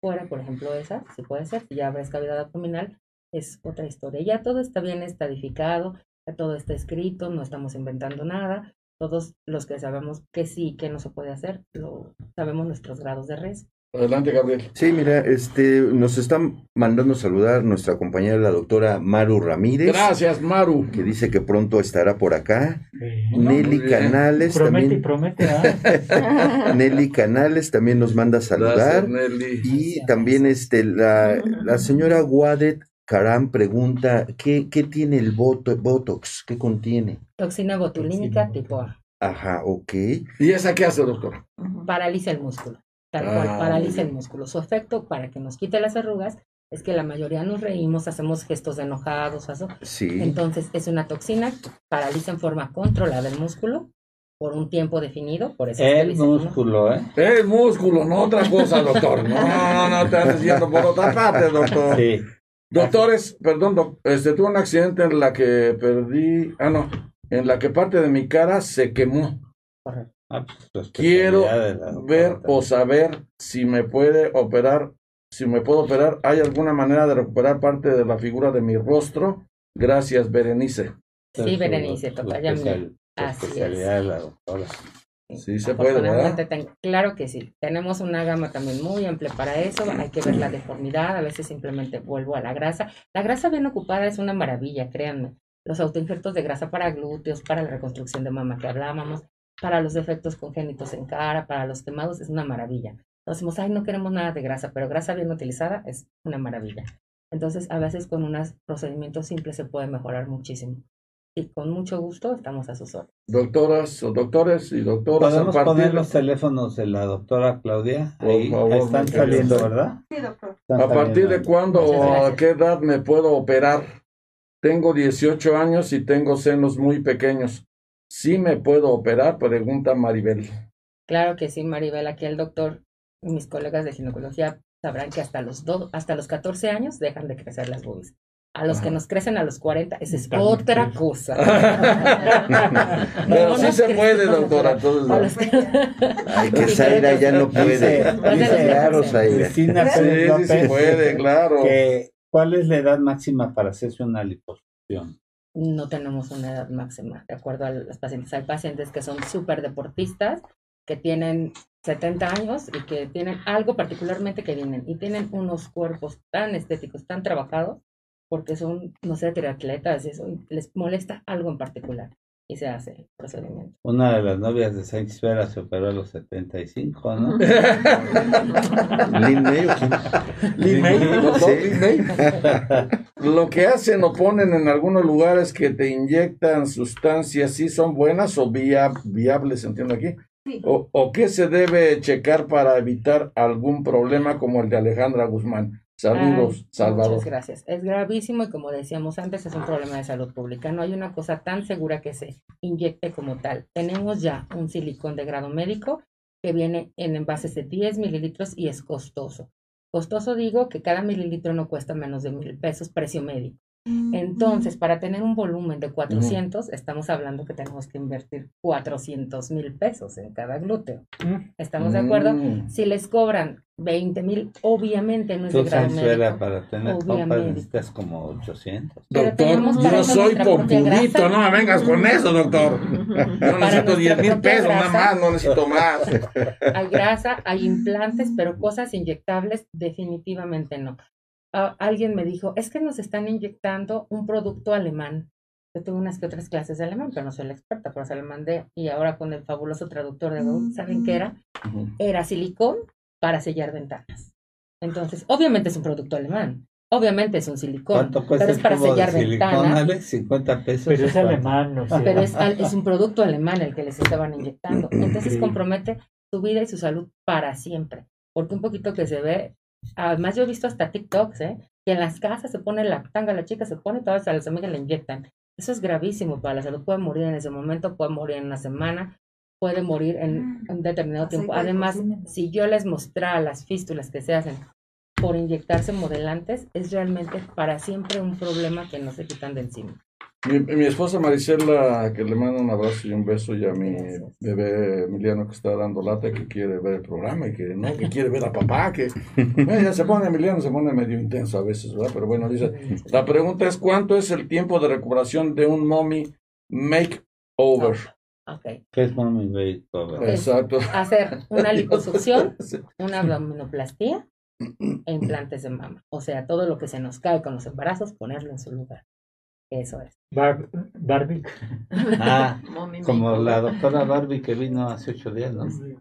fuera, por ejemplo, esa, si puede ser, si ya abres cavidad abdominal, es otra historia. Ya todo está bien estadificado, ya todo está escrito, no estamos inventando nada. Todos los que sabemos que sí, que no se puede hacer, lo sabemos nuestros grados de riesgo. Adelante, Gabriel. Sí, mira, este, nos están mandando saludar nuestra compañera, la doctora Maru Ramírez, Gracias, Maru. que dice que pronto estará por acá. Eh, Nelly. Canales promete y también, promete. ¿ah? *laughs* Nelly Canales también nos manda saludar. Gracias, Nelly. Y también este, la, la señora Wadet Karam pregunta, ¿qué, qué tiene el boto- Botox? ¿Qué contiene? Toxina botulínica Toxina tipo A. Ajá, ok. ¿Y esa qué hace, doctor? paraliza el músculo. Tal Ah, cual, paraliza el músculo. Su efecto para que nos quite las arrugas es que la mayoría nos reímos, hacemos gestos de enojados, eso. Sí. Entonces es una toxina que paraliza en forma controlada el músculo por un tiempo definido. Por eso el dicen, ¿no? músculo, ¿eh? El músculo, no otra cosa, doctor. No, no, no, te andes yendo por otra parte, doctor. Sí. Doctores, perdón, doc- este, tuve un accidente en la que perdí, ah, no, en la que parte de mi cara se quemó. Correcto. Ah, pues, Quiero ver o saber si me puede operar, si me puedo operar, ¿hay alguna manera de recuperar parte de la figura de mi rostro? Gracias, Berenice. Sí, Berenice, su Así es. especialidad de la doctora. Sí se puede, ¿verdad? Afortunadamente, ten- claro que sí. Tenemos una gama también muy amplia para eso. Hay que ver la deformidad. A veces simplemente vuelvo a la grasa. La grasa bien ocupada es una maravilla, créanme. Los autoinjertos de grasa para glúteos, para la reconstrucción de mama que hablábamos, para los defectos congénitos en cara, para los quemados, es una maravilla. Entonces decimos, ay, no queremos nada de grasa, pero grasa bien utilizada es una maravilla. Entonces, a veces con unos procedimientos simples se puede mejorar muchísimo. Y con mucho gusto estamos a sus órdenes. Doctoras o doctores y doctoras, a ¿Podemos partir poner de- los teléfonos de la doctora Claudia? Por Ahí favor, están saliendo, querido. ¿verdad? Sí, doctor. Están ¿A partir de cuándo o a qué edad me puedo operar? Tengo 18 años y tengo senos muy pequeños. ¿Sí me puedo operar? Pregunta Maribel. Claro que sí, Maribel, aquí el doctor y mis colegas de ginecología sabrán que hasta los, do- hasta los 14 años dejan de crecer las boobies. A los que nos crecen a los 40, esa es También, otra cosa. *laughs* Pero No sí se puede, doctora. los *laughs* que- Ay, que Zaira ya no puede. Claro, Zaira. Sí, sí, López puede, claro. que ¿cuál es la edad máxima para hacerse una liposucción? No tenemos una edad máxima, de acuerdo a los pacientes. Hay pacientes que son súper deportistas, que tienen 70 años y que tienen algo particularmente que vienen y tienen unos cuerpos tan estéticos, tan trabajados, porque son, no sé, triatletas, eso, les molesta algo en particular y se hace el procedimiento. Una de las novias de Saint Vera se operó a los 75, ¿no? *laughs* Lin May, ¿o quién? Lin May, doctor, Sí. Lin May. *laughs* Lo que hacen o ponen en algunos lugares que te inyectan sustancias, ¿sí son buenas o via- viables, entiendo aquí? Sí. O, ¿O qué se debe checar para evitar algún problema como el de Alejandra Guzmán? Saludos, Ay, Salvador. Muchas gracias. Es gravísimo y como decíamos antes, es un problema de salud pública. No hay una cosa tan segura que se inyecte como tal. Tenemos ya un silicón de grado médico que viene en envases de 10 mililitros y es costoso. Costoso digo que cada mililitro no cuesta menos de mil pesos, precio médico. Entonces, para tener un volumen de 400, estamos hablando que tenemos que invertir 400 mil pesos en cada glúteo. ¿Estamos de acuerdo? Mm. Si les cobran 20 mil, obviamente no es de Tú, grado Saint Vera, médico. para tener Obviamente. necesitas como 800. Pero Doctor, yo soy grasa. no me vengas con eso, doctor. Yo necesito nuestra 10 mil pesos, nada más, no necesito más. Hay grasa, hay implantes, pero cosas inyectables definitivamente no. Ah, alguien me dijo, es que nos están inyectando un producto alemán. Yo tuve unas que otras clases de alemán, pero no soy la experta, pero se lo mandé. Y ahora con el fabuloso traductor de Google, ¿saben qué era? Era silicón para sellar ventanas. Entonces, obviamente es un producto alemán. Obviamente es un silicón. ¿Cuánto cuesta pero es para de sellar silicón, ventanas. Alex? 50 pesos. Pero es alemán, no sé. pero es, al- es un producto alemán el que les estaban inyectando. *clears throat* Entonces compromete su vida y su salud para siempre. Porque un poquito que se ve, además yo he visto hasta TikToks, ¿eh? que en las casas se pone la tanga, la chica se pone, todas a las amigas le inyectan. Eso es gravísimo para la salud. Puede morir en ese momento, puede morir en una semana, puede morir en un determinado tiempo. de Además, si yo les mostrara las fístulas que se hacen por inyectarse modelantes, es realmente para siempre un problema que no se quitan de encima. Mi, mi esposa Marisela, que le mando un abrazo y un beso, y a mi Gracias. bebé Emiliano que está dando lata, que quiere ver el programa y que no, que quiere ver a papá, que Bueno, *laughs* ya se pone Emiliano, se pone medio intenso a veces, ¿verdad? Pero bueno, dice, la pregunta es ¿cuánto es el tiempo de recuperación de un mommy makeover? Ok. ¿Qué es Mommy Makeover? Exacto. Hacer una *laughs* liposucción *laughs* una abdominoplastía e implantes de mama. O sea, todo lo que se nos cae con los embarazos, ponerlo en su lugar. Eso es. Bar- Barbie. *laughs* Ah, *laughs* como la doctora Barbie que vino hace ocho días, ¿no? Sí.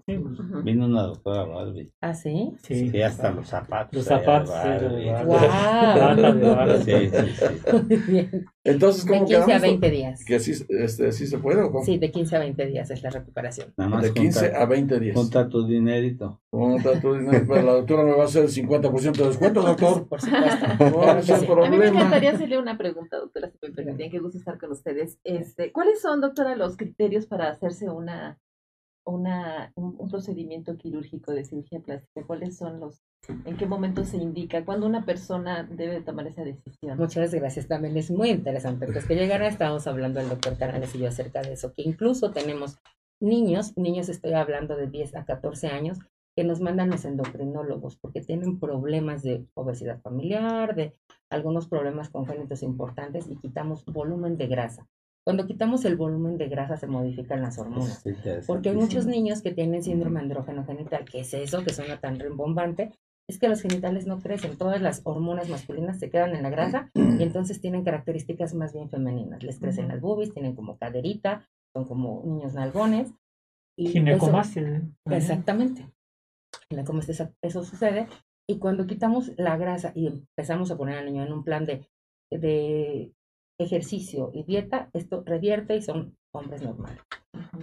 Vino una doctora Barbie. ¿Ah, sí? sí. Sí, hasta los zapatos. Los zapatos, Barbie. sí, de Barbie. *laughs* De Barbie. Sí, sí, sí. Bien. Entonces, De ¿cómo 15 a quedamos? 20 días. ¿Que así, este, sí se puede o cómo? Sí, de 15 a 20 días es la recuperación. Nada más De 15 junta, a 20 días. junta tu dinerito. Junta tu dinero, pero la doctora me va a hacer el 50% de descuento, doctor. Por supuesto. No, que es el A mí me encantaría hacerle una pregunta, doctora, si me permiten, qué gusto estar con ustedes. Este, ¿Cuáles son, doctora, los criterios para hacerse una, un, procedimiento quirúrgico de cirugía plástica? ¿Cuáles son los, en qué momento se indica, cuándo una persona debe tomar esa decisión? Muchas gracias. También es muy interesante. Pues que llegara, estábamos hablando el doctor Canales y yo acerca de eso, que incluso tenemos niños, niños estoy hablando de 10 a 14 años, que nos mandan los endocrinólogos porque tienen problemas de obesidad familiar, de algunos problemas congénitos importantes y quitamos volumen de grasa. Cuando quitamos el volumen de grasa se modifican las hormonas. Sí. Porque hay muchos niños que tienen síndrome andrógeno genital, que es eso que suena tan rimbombante, es que los genitales no crecen, todas las hormonas masculinas se quedan en la grasa y *clears throat* entonces tienen características más bien femeninas. Les crecen las boobies, tienen como caderita, son como niños nalgones. Y Ginecomastia. ¿eh? exactamente. En la cómo eso, eso sucede. Y cuando quitamos la grasa y empezamos a poner al niño en un plan de, de ejercicio y dieta, esto revierte y son hombres normales.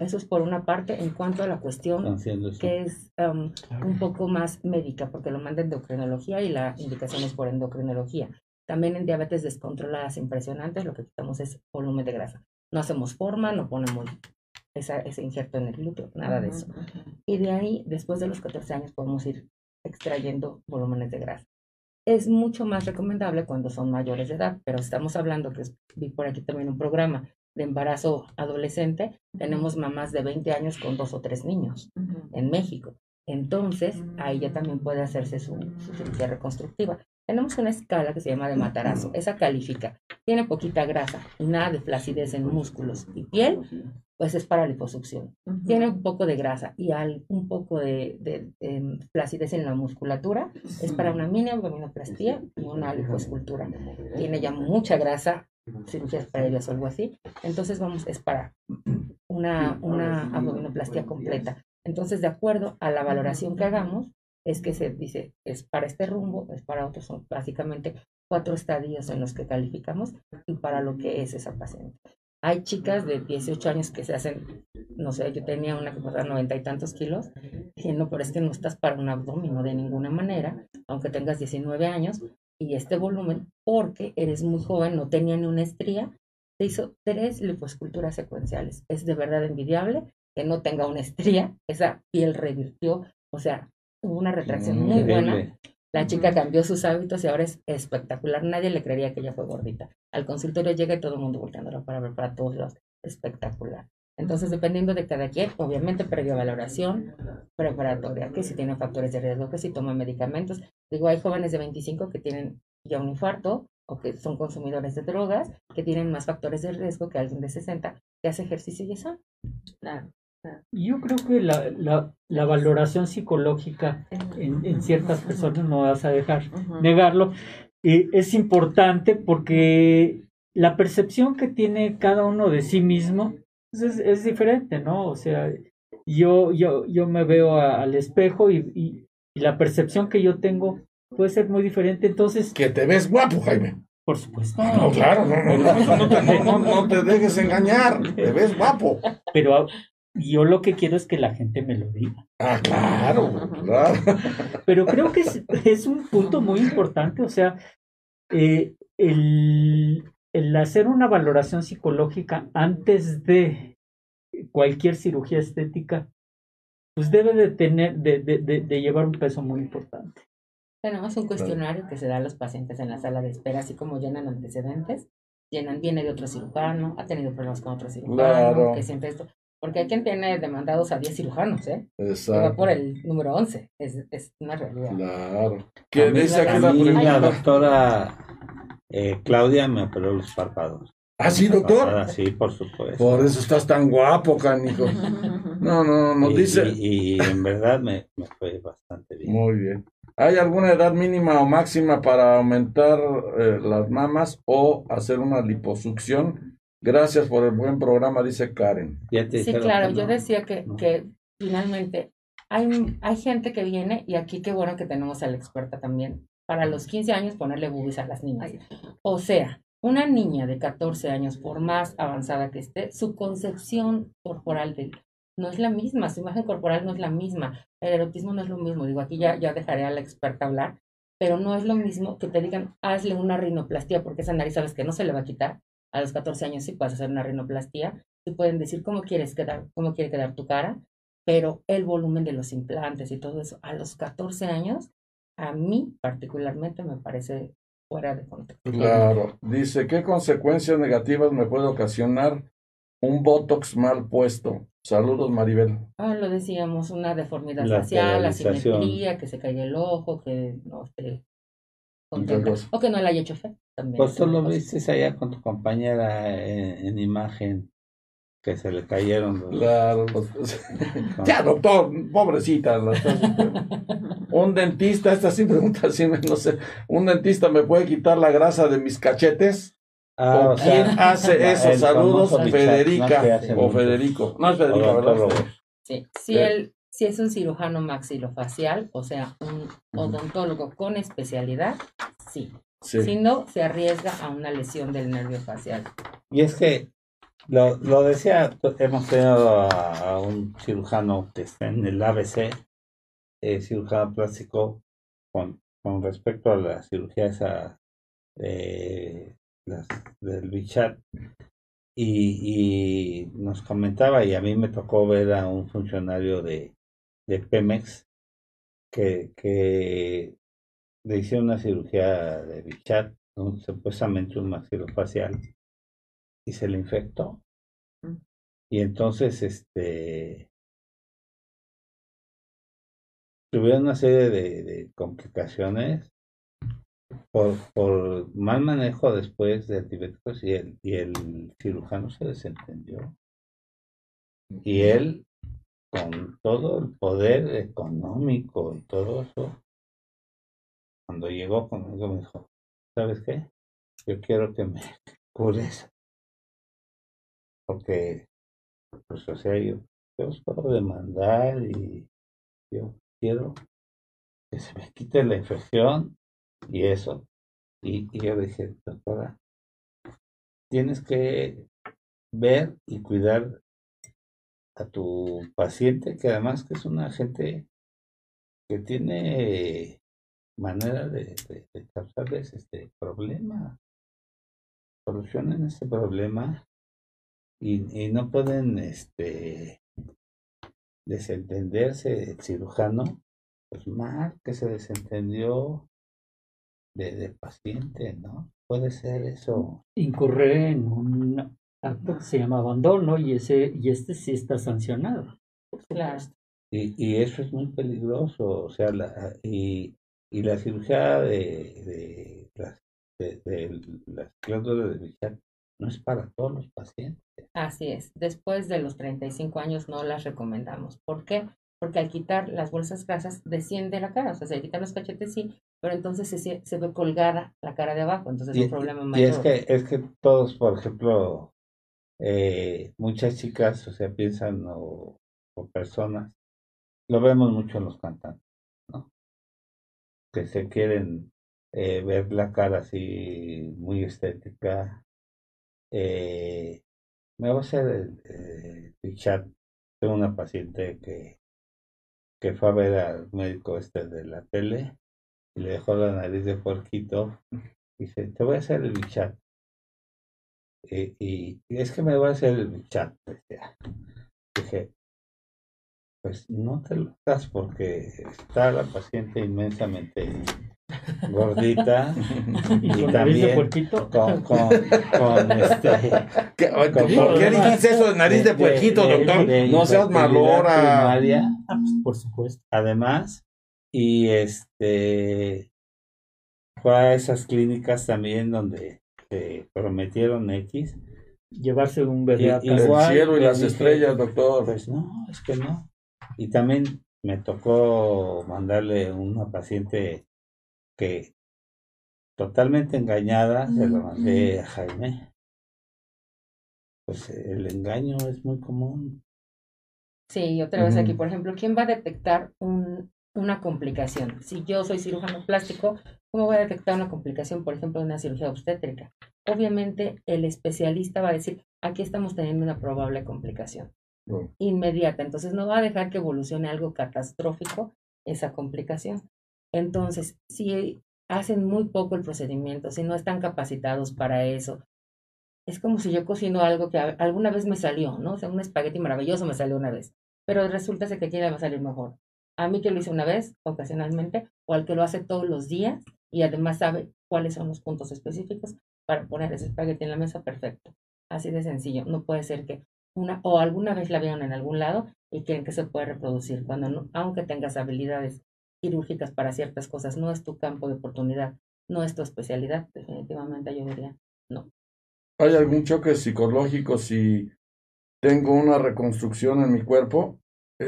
Eso es por una parte en cuanto a la cuestión que es um, un poco más médica, porque lo manda endocrinología y la indicación es por endocrinología. También en diabetes descontroladas impresionantes, lo que quitamos es volumen de grasa. No hacemos forma, no ponemos ese injerto en el glúteo, nada de eso. Y de ahí, después de los 14 años, podemos ir extrayendo volúmenes de grasa. Es mucho más recomendable cuando son mayores de edad, pero estamos hablando que vi por aquí también un programa de embarazo adolescente, tenemos mamás de 20 años con dos o tres niños en México. Entonces, ahí ya también puede hacerse su, cirugía reconstructiva. Tenemos una escala que se llama de matarazo. Esa califica. Tiene poquita grasa y nada de flacidez en músculos y piel, pues es para liposucción. Tiene un poco de grasa y un poco de, de, flacidez en la musculatura, es para una mini abdominoplastía y una lipoescultura. Tiene ya mucha grasa, cirugías previas o algo así. Entonces, vamos, es para una, una abdominoplastía completa. Entonces, de acuerdo a la valoración que hagamos, es que se dice, es para este rumbo, es para otros, son básicamente cuatro estadios en los que calificamos y para lo que es esa paciente. Hay chicas de 18 años que se hacen, no sé, yo tenía una que pesaba noventa y tantos kilos, dije, no, pero es que no estás para un abdomen, de ninguna manera, aunque tengas 19 años, y este volumen, porque eres muy joven, no tenía ni una estría, se hizo tres liposculturas secuenciales. Es de verdad envidiable que no tenga una estría, esa piel revirtió, o sea, hubo una retracción muy buena. La chica cambió sus hábitos y ahora es espectacular. Nadie le creería que ella fue gordita. Al consultorio llega y todo el mundo volteándola para ver para todos lados. Espectacular. Entonces, dependiendo de cada quien, obviamente previa valoración preparatoria, que si tiene factores de riesgo, que si toma medicamentos. Digo, hay jóvenes de 25 que tienen ya un infarto o que son consumidores de drogas, que tienen más factores de riesgo que alguien de 60 que hace ejercicio y eso. Claro. Yo creo que la, la, valoración psicológica en, ciertas personas, no vas a dejar negarlo, eh, es importante porque la percepción que tiene cada uno de sí mismo pues, es, es diferente, ¿no? O sea, yo, yo, yo me veo al espejo y, y, la percepción que yo tengo puede ser muy diferente, entonces... Que te ves guapo, Jaime. Por supuesto. No, claro, no, no, no, no, *laughs* te dejes engañar, te ves guapo. Pero yo lo que quiero es que la gente me lo diga. Ah, claro, claro. Pero creo que es, es un punto muy importante, o sea, eh, el, el hacer una valoración psicológica antes de cualquier cirugía estética, pues debe de tener, de, de, de, llevar un peso muy importante. Tenemos un cuestionario que se da a los pacientes en la sala de espera, así como llenan antecedentes, llenan, viene de otro cirujano, ha tenido problemas con otro cirujano, que siente esto. Porque hay quien tiene demandados a 10 cirujanos, ¿eh? Exacto. va por el número 11. Es, es una realidad. Claro. ¿Qué dice aquí la, la doctora eh, Claudia me operó los párpados. ¿Ah, sí, doctor? sí, por supuesto. Por eso estás tan guapo, canijo. *laughs* No, no, nos dice. Y, en verdad me, me, fue bastante bien. Muy bien. ¿Hay alguna edad mínima o máxima para aumentar eh, las mamas o hacer una liposucción? Gracias por el buen programa, dice Karen. sí, claro, yo decía que, que finalmente hay, hay gente que viene, y aquí qué bueno que tenemos a la experta también, para los 15 años ponerle boobies a las niñas. O sea, una niña de 14 años, por más avanzada que esté, su concepción corporal de, no es la misma, su imagen corporal no es la misma, el erotismo no es lo mismo. Digo, aquí ya, ya dejaré a la experta hablar, pero no es lo mismo que te digan, hazle una rinoplastia porque esa nariz sabes que no se le va a quitar, a los 14 años sí puedes hacer una rinoplastia, sí pueden decir cómo quieres quedar, cómo quiere quedar tu cara, pero el volumen de los implantes y todo eso a los 14 años, a mí particularmente me parece fuera de contexto. Claro, dice, ¿qué consecuencias negativas me puede ocasionar un Botox mal puesto? Saludos, Maribel. Ah, lo decíamos, una deformidad facial, asimetría, que se caiga el ojo, que no esté o que no le haya hecho fe. También pues tú lo viste allá con tu compañera en, imagen que se le cayeron Claro. *laughs* ya, doctor, pobrecita. *laughs* un dentista, esta sí pregunta, sí, no sé, un dentista me puede quitar la grasa de mis cachetes. Ah, ¿O, quién hace eso? Saludos, Federica o Federico. No es Federico, ¿verdad? Sí, si, el, Si es un cirujano maxilofacial, o sea, un odontólogo con especialidad, sí. Sí. Si no, se arriesga a una lesión del nervio facial. Y es que lo, lo decía, hemos tenido a, a un cirujano que está en el ABC, eh, cirujano plástico, con, con respecto a la cirugía esa eh, las, del Bichat, y, y nos comentaba, y a mí me tocó ver a un funcionario de, de Pemex que, que le hicieron una cirugía de Bichat, un- supuestamente un maxilofacial, y se le infectó. Mm. Y entonces, este, tuvieron una serie de, de complicaciones por, por mal manejo después de antibióticos y el, y el cirujano se desentendió. Y él, con todo el poder económico y todo eso, cuando llegó conmigo me dijo, ¿sabes qué? Yo quiero que me *laughs* cures. Porque, pues, o sea, yo, yo os puedo demandar y yo quiero que se me quite la infección y eso. Y, y yo dije, doctora, tienes que ver y cuidar a tu paciente, que además que es una gente que tiene manera de, de, de causarles este problema. Solucionen ese problema y, no pueden este desentenderse el cirujano, pues mal que se desentendió de, paciente, ¿no? Puede ser eso. Incurre en un acto se llama abandono y ese y este sí está sancionado. por Claro. supuesto. Y, y eso es muy peligroso, o sea, la, y, y la cirugía de, de las, de, de las glándulas de no es para todos los pacientes. Así es. Después de los 35 años no las recomendamos. ¿Por qué? Porque al quitar las bolsas grasas desciende la cara, o sea, se quitan los cachetes sí, pero entonces se, se ve colgada la cara de abajo, entonces es Y, un problema y mayor. es que, es que todos, por ejemplo, eh, muchas chicas, o sea, piensan o, personas, lo vemos mucho en los cantantes, ¿no? Que se quieren eh, ver la cara así muy estética. Eh, me va a hacer el, eh, chat. Tengo una paciente que, que fue a ver al médico este de la tele y le dejó la nariz de puerquito. Dice, te voy a hacer el bichat. Y, y, y es que me voy a hacer el bichat. decía. Dije, pues no te lo hagas porque está la paciente inmensamente gordita Y *laughs* y con nariz de también puerquito. con, con, con este *laughs* ¿Qué, Con ¿Por qué dijiste eso de nariz de puerquito, de- doctor? de no seas malora. primaria, Ah, pues, por supuesto. además y este fue a esas clínicas también donde te prometieron X Llevarse un Y- bebé a y- El cielo y las dije, estrellas, doctor. Pues no, es que no. Y también me tocó mandarle una paciente que totalmente engañada, se lo mandé a Jaime. Pues el engaño es muy común. Sí, otra vez aquí, por ejemplo, ¿quién va a detectar un, una complicación? Si yo soy cirujano plástico, ¿cómo voy a detectar una complicación, por ejemplo, de una cirugía obstétrica? Obviamente, el especialista va a decir, aquí estamos teniendo una probable complicación Bueno. inmediata, entonces no va a dejar que evolucione algo catastrófico esa complicación. Entonces, si hacen muy poco el procedimiento, si no están capacitados para eso, es como si yo cocino algo que alguna vez me salió, ¿no? O sea, un espagueti maravilloso me salió una vez, pero resulta que aquí le va a salir mejor. A mí que lo hice una vez, ocasionalmente, o al que lo hace todos los días y además sabe cuáles son los puntos específicos para poner ese espagueti en la mesa, perfecto. Así de sencillo. No puede ser que una, o alguna vez la vieron en algún lado y creen que se puede reproducir, cuando no, aunque tengas habilidades quirúrgicas para ciertas cosas, no es tu campo de oportunidad, no es tu especialidad, definitivamente yo diría, no. ¿Hay algún choque psicológico si tengo una reconstrucción en mi cuerpo?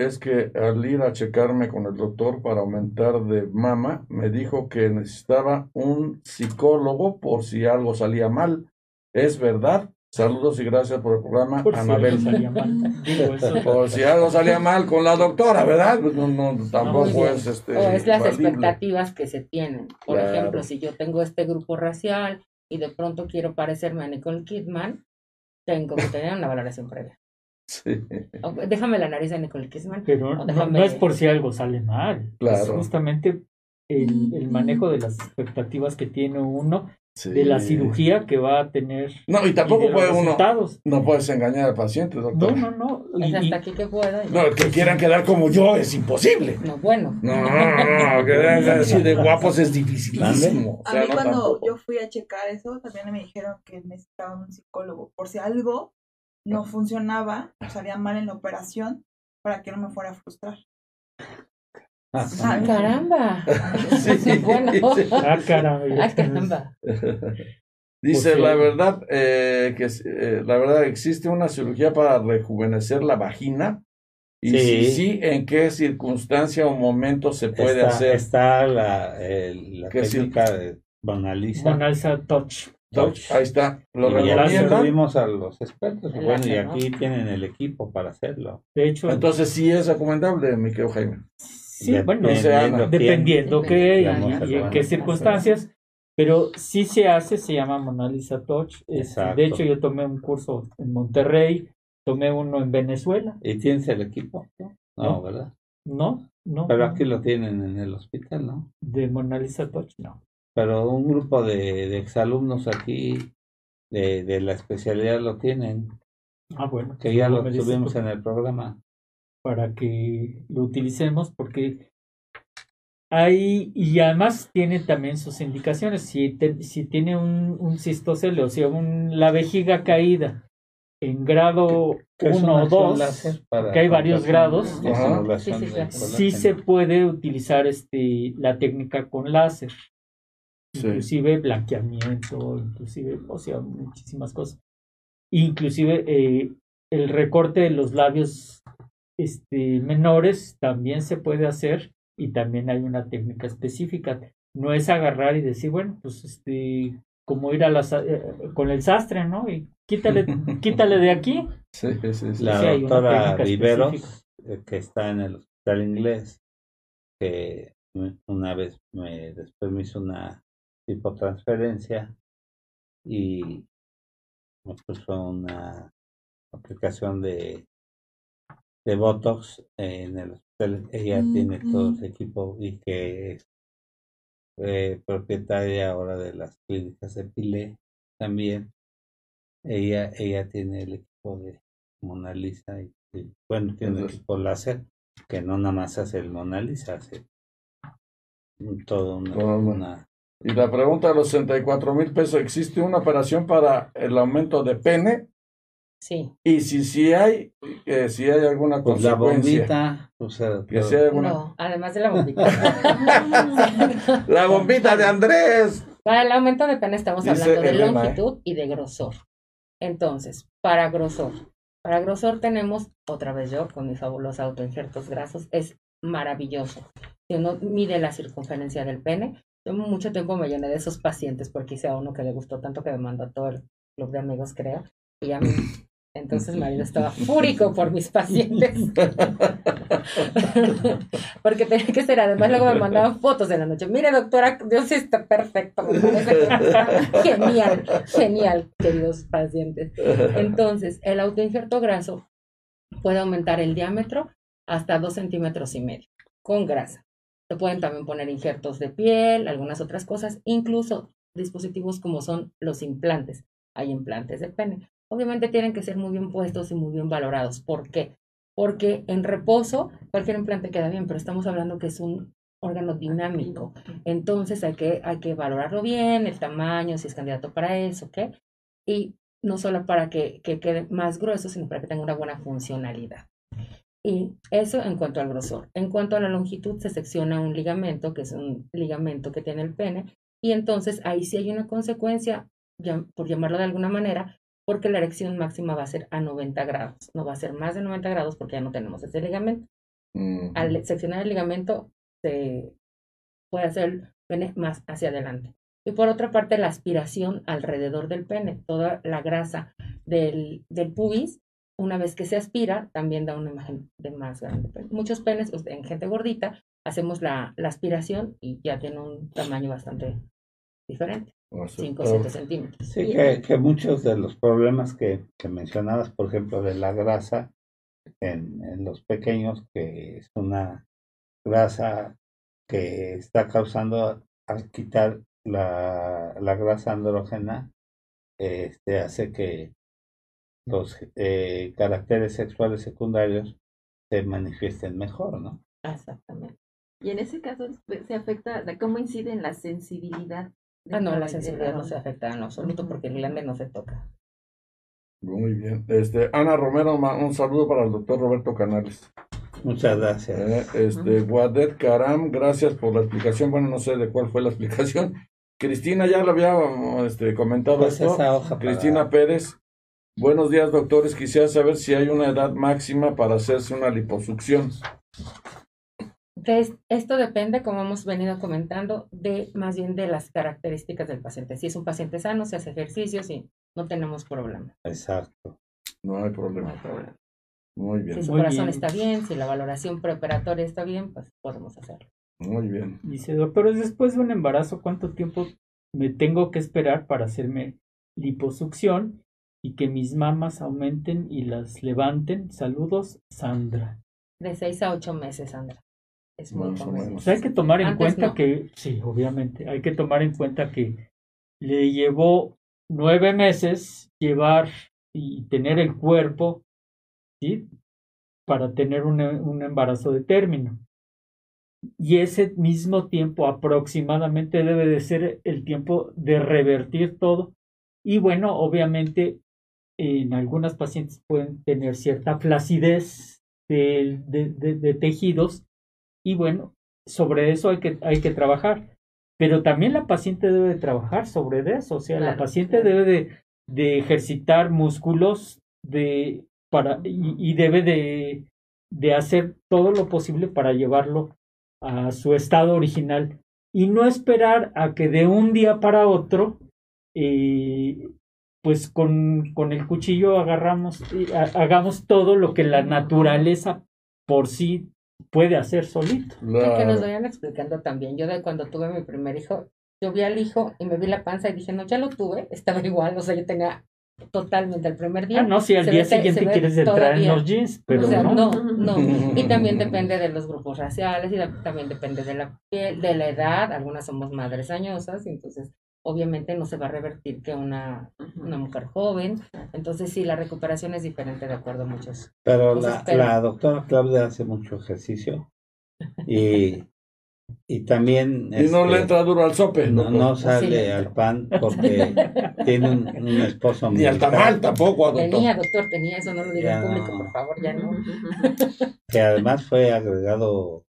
Es que al ir a checarme con el doctor para aumentar de mama, me dijo que necesitaba un psicólogo por si algo salía mal. ¿Es verdad? Saludos y gracias por el programa, Por si Anabel. algo salía mal. Digo, *laughs* eso. Por si algo salía mal con la doctora, ¿verdad? Pues no, no, tampoco bien. es este. o es las expectativas que se tienen. Por Claro. ejemplo, si yo tengo este grupo racial y de pronto quiero parecerme a Nicole Kidman, tengo que tener una valoración previa. Sí, déjame la nariz de Nicole Kidman. Pero no, déjame- no es por si algo sale mal. Claro. Es justamente el, el manejo de las expectativas que tiene uno sí. de la cirugía que va a tener. No, y tampoco puede uno. resultados. No puedes engañar al paciente, No, doctor. no, no. Y- y- hasta aquí que pueda. y- No, que quieran quedar como yo es imposible. No, bueno. No, no, no, que *laughs* quieran así de guapos es dificilísimo. O A sea, mí no cuando tampoco. yo fui a checar eso, también me dijeron que necesitaba un psicólogo. Por si algo no funcionaba, salía mal en la operación, para que no me fuera a frustrar. Ah, *laughs* *laughs* Ah, Caramba. *laughs* Sí. bueno. Ah, caramba. Ah, caramba. Dice Porque- la verdad eh, que eh, la verdad existe una cirugía para rejuvenecer la vagina y Sí. si sí en qué circunstancia o momento se puede está, hacer Está la, el- la sí. técnica de Mona Lisa. Mona Lisa Touch. Touch, ahí está lo y ya tuvimos a los expertos. y bueno, y aquí tienen el equipo para hacerlo. De hecho, entonces sí es recomendable mi querido Jaime sí, bueno, Dependiendo o sea, dependiendo quién, qué y, en qué circunstancias, pero sí se hace, se llama Mona Lisa Touch. Este, Exacto. de hecho, yo tomé un curso en Monterrey, tomé uno en Venezuela. ¿Y tienes el equipo? No, No. ¿verdad? No, no. Pero no. aquí lo tienen en el hospital, ¿no? De Mona Lisa Touch, no. Pero un grupo de, de exalumnos aquí de, de la especialidad lo tienen, Ah, bueno. que ya lo tuvimos en el programa. para que lo utilicemos porque hay y además tiene también sus indicaciones si, te- si tiene un, un cistocele o sea un, la vejiga caída en grado Que es 1 una o acción 2 láser para que hay varios grados. Sí, sí, del sí. sí se puede utilizar este la técnica con láser Sí. inclusive blanqueamiento inclusive o sea muchísimas cosas inclusive eh, el recorte de los labios este menores también se puede hacer y también hay una técnica específica no es agarrar y decir bueno pues este como ir a la eh, con el sastre no y quítale *laughs* quítale de aquí sí, sí, sí. La Sí, doctora específica. eh, que está en el hospital inglés, que una vez me, después me hizo una tipo transferencia y me puso una aplicación de, de Botox en el hospital. Ella tiene todo ese equipo y que es eh, propietaria ahora de las clínicas de Pile también. Ella, ella tiene el equipo de Mona Lisa y, y, bueno, tiene el Entonces- equipo láser que no nada más hace el Mona Lisa, hace todo una, Todo una- una- y la pregunta de los 64 mil pesos existe una operación para el aumento de pene Sí. y si si hay eh, si hay alguna pues la consecuencia bombita, que si hay alguna No, además de la bombita. *laughs* la bombita de Andrés Para el aumento de pene estamos Dice hablando de Elena, ¿eh? longitud y de grosor. Entonces, para grosor. Para grosor tenemos, otra vez yo, con mis fabulosos autoinjertos grasos, es maravilloso. Si uno mide la circunferencia del pene, mucho tiempo me llené de esos pacientes porque hice a uno que le gustó tanto que me mandó a todo el club de amigos, creo. Y a mí, entonces mi marido estaba fúrico por mis pacientes. *laughs* Porque tenía que ser, además luego me mandaban fotos de la noche. Mire, doctora, Dios está perfecto. Genial, genial, queridos pacientes. Entonces, el autoinjerto graso puede aumentar el diámetro hasta dos centímetros y medio con grasa. Se pueden también poner injertos de piel, algunas otras cosas, incluso dispositivos como son los implantes. Hay implantes de pene. Obviamente tienen que ser muy bien puestos y muy bien valorados. ¿Por qué? Porque en reposo cualquier implante queda bien, pero estamos hablando que es un órgano dinámico. Entonces hay que, hay que valorarlo bien, el tamaño, si es candidato para eso, ¿ok? Y no solo para que, que quede más grueso, sino para que tenga una buena funcionalidad. Y eso en cuanto al grosor. En cuanto a la longitud, se secciona un ligamento, que es un ligamento que tiene el pene, y entonces ahí sí hay una consecuencia, por llamarlo de alguna manera, porque la erección máxima va a ser a 90 grados. No va a ser más de 90 grados porque ya no tenemos ese ligamento. Mm. Al seccionar el ligamento, se puede hacer el pene más hacia adelante. Y por otra parte, la aspiración alrededor del pene, toda la grasa del, del pubis, una vez que se aspira, también da una imagen de más grande pene. Muchos penes, pues, en gente gordita, hacemos la, la aspiración y ya tiene un tamaño bastante diferente, O sea, 5 o 7 centímetros. Sí, que, que muchos de los problemas que, que mencionabas, por ejemplo, de la grasa en, en los pequeños, que es una grasa que está causando al quitar la, la grasa andrógena, este hace que los eh, caracteres sexuales secundarios se manifiesten mejor, ¿no? Exactamente. Y en ese caso pues, se afecta, de ¿cómo incide en la sensibilidad? Ah, no, la sensibilidad no se afecta en lo absoluto porque el glande no se toca. Muy bien. Este, Ana Romero, un saludo para el doctor Roberto Canales. Muchas gracias. Eh, este, Guadet Karam, gracias por la explicación. Bueno, no sé de cuál fue la explicación. Cristina, ya lo había este, comentado Pues esto. esa hoja para- Cristina Pérez, buenos días, doctores. Quisiera saber si hay una edad máxima para hacerse una liposucción. Entonces, esto depende, como hemos venido comentando, de más bien de las características del paciente. Si es un paciente sano, se hace ejercicios y no tenemos problema. Exacto. No hay No problema. hay problema. Muy Si bien, su Muy corazón bien. está bien, si la valoración preoperatoria está bien, pues podemos hacerlo. muy bien. Dice, doctores, después de un embarazo, ¿cuánto tiempo me tengo que esperar para hacerme liposucción y que mis mamas aumenten y las levanten? Saludos, Sandra. De seis a ocho meses, Sandra. Es muy Más o sea, hay que tomar en Antes cuenta no. que, sí, obviamente, hay que tomar en cuenta que le llevó nueve meses llevar y tener el cuerpo, ¿sí? Para tener un, un embarazo de término. Y ese mismo tiempo aproximadamente debe de ser el tiempo de revertir todo. Y bueno, obviamente en algunas pacientes pueden tener cierta flacidez de, de- de- de tejidos y bueno, sobre eso hay que, hay que trabajar. Pero también la paciente debe de trabajar sobre eso, o sea, la paciente debe de, de ejercitar músculos de, para, y, y debe de, de hacer todo lo posible para llevarlo a su estado original y no esperar a que de un día para otro eh, pues con, con el cuchillo agarramos y ha- hagamos todo lo que la naturaleza por sí puede hacer solito. Que nos vayan explicando también. Yo de cuando tuve mi primer hijo, yo vi al hijo y me vi la panza y dije, no, ya lo tuve, *laughs* estaba igual, o sea, yo tenía totalmente el primer día. Ah, no, si al día ve- siguiente quieres entrar en los jeans, pero o sea, no. no, no. *laughs* Y también depende de los grupos raciales y también depende de la piel, de la edad. Algunas somos madres añosas, y entonces obviamente no se va a revertir que una, una mujer joven. Entonces sí, la recuperación es diferente de acuerdo a muchos. Pero la, la doctora Claudia hace mucho ejercicio y, y también Y no este, le entra duro al sope. no, doctor. no sale le al pan porque *laughs* tiene un, un esposo Ni al tamal tampoco, doctor. Tenía, doctor, tenía eso, no lo diga en público, no. por favor, ya no. que además fue agregado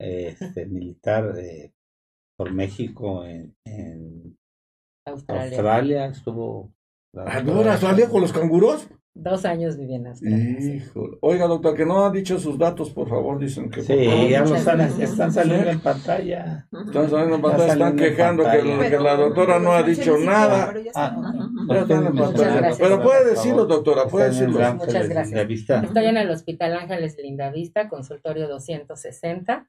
eh, este, militar eh, por México en, en Australia. Australia, estuvo Ah, ¿no era Australia con los canguros? Dos años viví en Australia. sí. Hijo. Oiga, doctor, que no ha dicho sus datos, por favor, dicen que... Sí, ya están, están saliendo en pantalla. Están saliendo en pantalla, están quejando que, que la doctora no ha dicho nada. Pero ya Ah, está. Ya están en tienen pantalla. gracias. Pero puede decirlo, doctora, puede decirlo. Muchas gracias. Estoy en el Hospital Ángeles Lindavista, consultorio 260.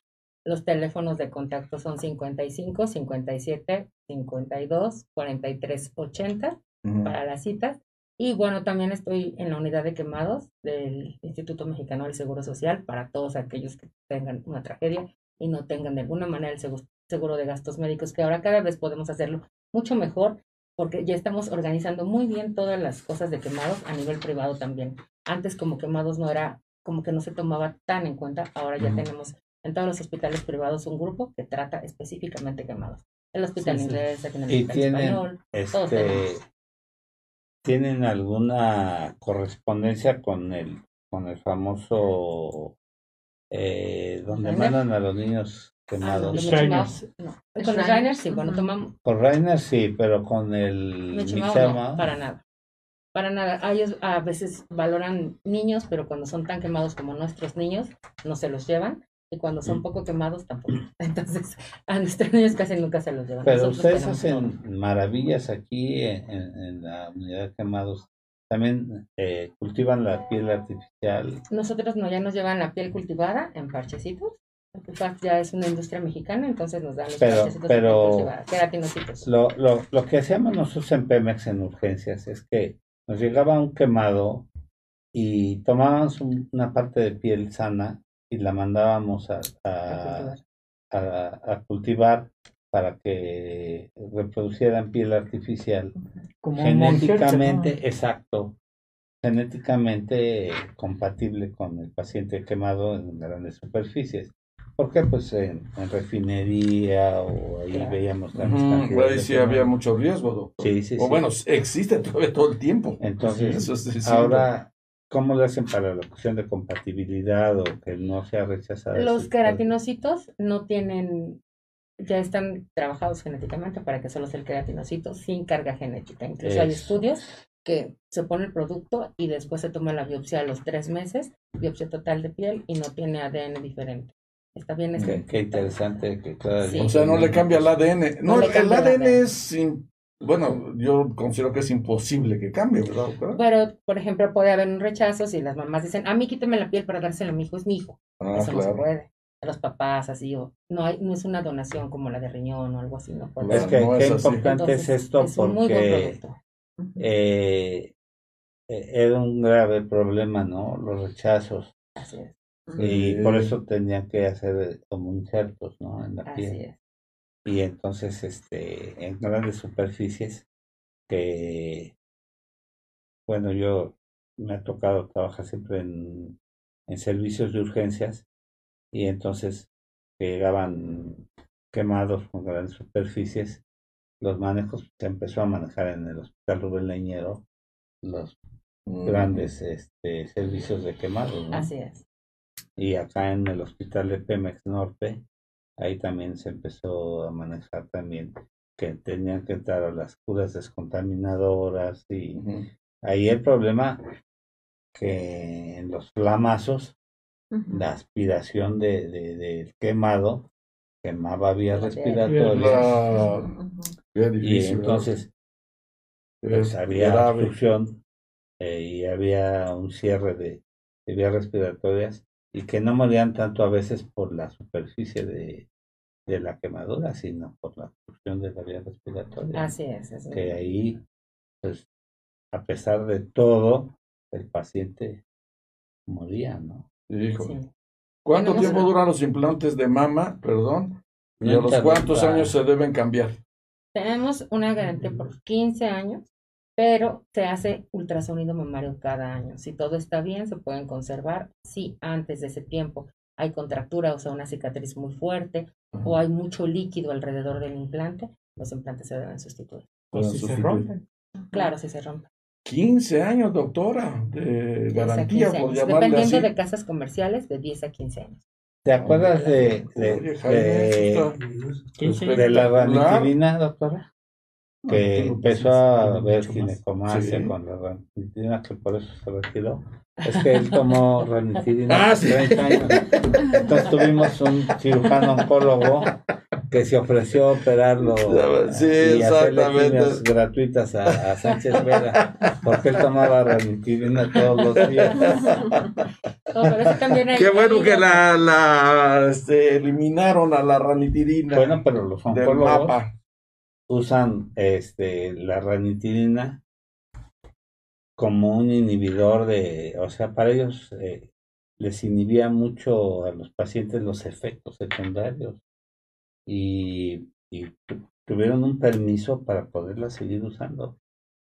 Los teléfonos de contacto son 55 57 52 43 80 Ujú. para las citas. Y bueno, también estoy en la unidad de quemados del Instituto Mexicano del Seguro Social para todos aquellos que tengan una tragedia y no tengan de alguna manera el segu- seguro de gastos médicos, que ahora cada vez podemos hacerlo mucho mejor porque ya estamos organizando muy bien todas las cosas de quemados a nivel privado también. Antes como quemados no era, como que no se tomaba tan en cuenta, ahora ya Ujú. tenemos en todos los hospitales privados un grupo que trata específicamente quemados. El hospital Sí, sí. inglés, aquí en el hospital tienen, español. todos este, tenemos. ¿tienen alguna correspondencia con el, con el famoso, eh, donde Rainer. mandan a los niños Ah, quemados? los. Michimao, no. Con los Rainer sí, cuando tomamos Con Rainer sí, pero con el Michimao, Mixama, no, para nada. Para nada. A ellos a veces valoran niños, pero cuando son tan quemados como nuestros niños, no se los llevan. Y cuando son poco quemados, tampoco. *laughs* Entonces, a nuestros niños casi nunca se los llevan. Pero Nosotros ustedes hacen todo. maravillas aquí en, en- la unidad de quemados también eh, cultivan la piel artificial. Nosotros no, ya nos llevan la piel cultivada en parchecitos. Artefact ya es una industria mexicana, entonces nos dan los Pero- parchecitos pero- queratinocitos. Lo, lo, lo que hacíamos nosotros en Pemex en urgencias es que nos llegaba un quemado y tomábamos un- una parte de piel sana y la mandábamos a, a, a- a cultivar para que reproducieran piel artificial Como genéticamente Moncherche, exacto genéticamente compatible con el paciente quemado en grandes superficies ¿Por qué? Pues en, en refinería o ahí Claro. veíamos grandes Ahí sí había mucho riesgo, doctor. Sí, sí, O sí. bueno, existe todavía todo el tiempo. Entonces, *laughs* Eso es ahora, ¿cómo le hacen para la cuestión de compatibilidad o que no sea rechazada? Los queratinocitos no tienen, ya están trabajados genéticamente para que solo sea el queratinocito sin carga genética. Incluso hay estudios que se pone el producto y después se toma la biopsia a los tres meses, biopsia total de piel y no tiene ADN diferente. Está bien Qué, qué interesante que cada Sí. O sea, no le cambia el ADN. No, el ADN ADN. es, im- bueno, yo considero que es imposible que cambie, ¿verdad? doctora? Pero, por ejemplo, puede haber un rechazo si las mamás dicen, a mí quíteme la piel para dárselo a mi hijo, es mi hijo. Ah, Eso no se puede. A los papás, así, o no hay, no es una donación como la de riñón o algo así, no puede Es que no qué es importante Entonces, es esto es un muy buen porque producto. eh, eh, era un grave problema, ¿no? Los rechazos. Así es. Y Sí. por eso tenían que hacer como injertos, ¿no? En la Así piel. es. Y entonces, este, en grandes superficies, que, bueno, yo me ha tocado trabajar siempre en, en servicios de urgencias y entonces que llegaban quemados con grandes superficies, los manejos se empezó a manejar en el Hospital Rubén Leñero, los Mm. grandes este, servicios de quemados, ¿no? Así es. Y acá en el hospital de Pemex Norte, ahí también se empezó a manejar también que tenían que entrar a las curas descontaminadoras y ahí el problema que en los flamazos la aspiración de, de- del quemado quemaba vías respiratorias. y entonces pues Es había grave. obstrucción eh, y había un cierre de, de vías respiratorias y que no morían tanto a veces por la superficie de, de la quemadura, sino por la obstrucción de la vía respiratoria. Así es. así Que es. ahí, pues, a pesar de todo, el paciente moría, ¿no? Híjole. Sí. ¿Cuánto Tenemos tiempo una- duran los implantes de mama? Perdón. ¿Y a los cuántos años se deben cambiar? Tenemos una garantía por 15 años, pero se hace ultrasonido mamario cada año. Si todo está bien, se pueden conservar. Si antes de ese tiempo hay contractura, o sea, una cicatriz muy fuerte, o hay mucho líquido alrededor del implante, los implantes se deben sustituir. O Pueden si se rompen. Claro, si se rompe. 15 años, doctora, de 10 a garantía, 15 por Dependiendo así. de casas comerciales, de 10 a 15 años. ¿Te acuerdas de, de, de- eso está- 15 de la ranitidina, doctora? No, que empezó a ver ginecomastia Sí. con la ranitidina, que por eso se retiró. *laughs* Es que él tomó ranitidina Ah, hace sí. 30 años. Entonces tuvimos un cirujano oncólogo que se ofreció a operarlo Sí, y hacerle gratuitas a, a Sánchez Vera, porque él tomaba ranitidina todos los días. Oh, pero eso también Qué bueno que la, la este, eliminaron a la ranitidina Bueno, pero los del oncólogos mapa. Usan este la ranitidina como un inhibidor de, o sea, para ellos eh, les inhibía mucho a los pacientes los efectos secundarios y, y tu- tuvieron un permiso para poderla seguir usando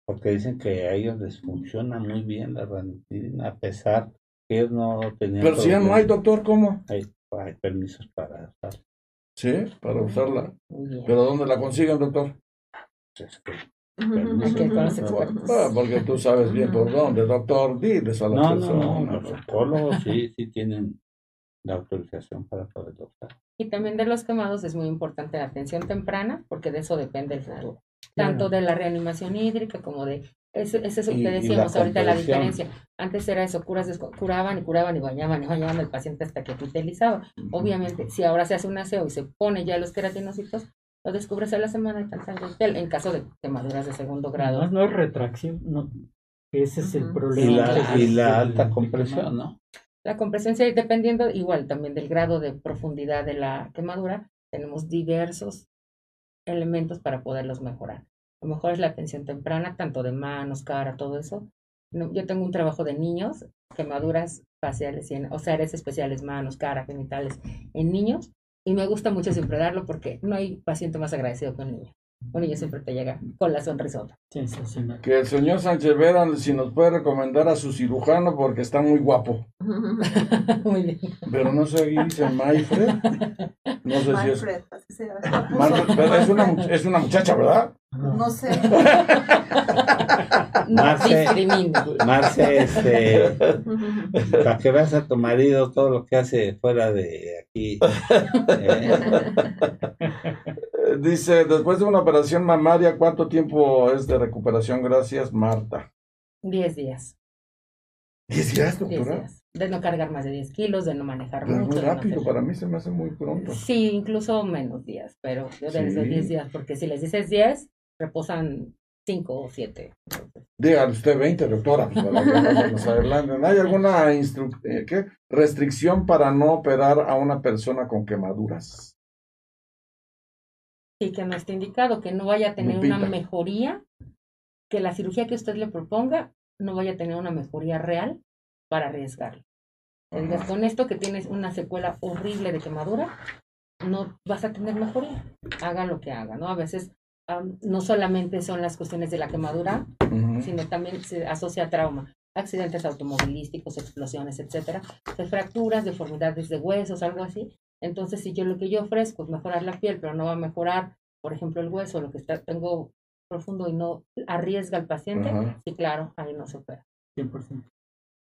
porque dicen que a ellos les funciona muy bien la ranitidina a pesar que ellos no tenían Pero si ya no hay, doctor, ¿cómo? hay, hay permisos para usar Sí, para usarla. ¿Pero dónde la consiguen, doctor? Ah, porque tú sabes bien por dónde, doctor. Diles a la No, no, persona. no, los oncólogos sí, *laughs* sí tienen la autorización para poderlo usar. Y también de los quemados es muy importante la atención temprana, porque de eso depende el futuro. Tanto de la reanimación hídrica como de... Eso, es eso que y decíamos la ahorita, la diferencia. Antes era eso, curas curaban y curaban y bañaban y bañaban al paciente hasta que epitelizaba. Obviamente, si ahora se hace un aseo y se pone ya los queratinocitos, lo descubres a la semana y tan sangre en caso de quemaduras de segundo grado. Además, no es retracción, no, Ese es el problema. Y la, y del- la del- alta compresión, ¿no? La compresión, sí, dependiendo igual también del grado de profundidad de la quemadura, tenemos diversos elementos para poderlos mejorar. Lo mejor es la atención temprana, tanto de manos, cara, todo eso. No, yo tengo un trabajo de niños, quemaduras faciales, y o sea, áreas especiales, manos, cara, genitales, en niños, y me gusta mucho siempre darlo porque no hay paciente más agradecido que un niño. Un niño siempre te llega con la sonrisota. Que el señor Sánchez Vera, si nos puede recomendar a su cirujano porque está muy guapo. *laughs* Muy bien. Pero no sé, dice Mayfred. No sé si es. Manfred, así se. Manfred, es una, es una muchacha, ¿verdad? No sé. *laughs* No Marce-. Marce, este, *laughs* para que veas a tu marido todo lo que hace fuera de aquí. Eh, Dice, después de una operación mamaria, ¿cuánto tiempo es de recuperación? Gracias, Marta. 10 días. ¿Diez días, 10 doctora? días. De no cargar más de 10 kilos, de no manejar Pero mucho. muy no rápido, para mí se me hace muy pronto. Sí, incluso menos días, pero yo desde Sí. 10 días, porque si les dices 10, reposan 5 o 7. Dígale usted 20, doctora, pues. ¿Hay alguna eh, ¿qué? restricción para no operar a una persona con quemaduras? Y que no esté indicado, que no vaya a tener una mejoría, que la cirugía que usted le proponga no vaya a tener una mejoría real para arriesgarlo. Ajá. con esto que tienes una secuela horrible de quemadura, no vas a tener mejoría. Haga lo que haga, ¿no? A veces no solamente son las cuestiones de la quemadura, sino también se asocia a trauma, accidentes automovilísticos, explosiones, etcétera, fracturas, deformidades de huesos, algo así. Entonces, si yo lo que yo ofrezco es mejorar la piel, pero no va a mejorar, por ejemplo, el hueso, lo que está, tengo profundo y no arriesga al paciente, Ajá. sí, claro, ahí no se opera. 100%.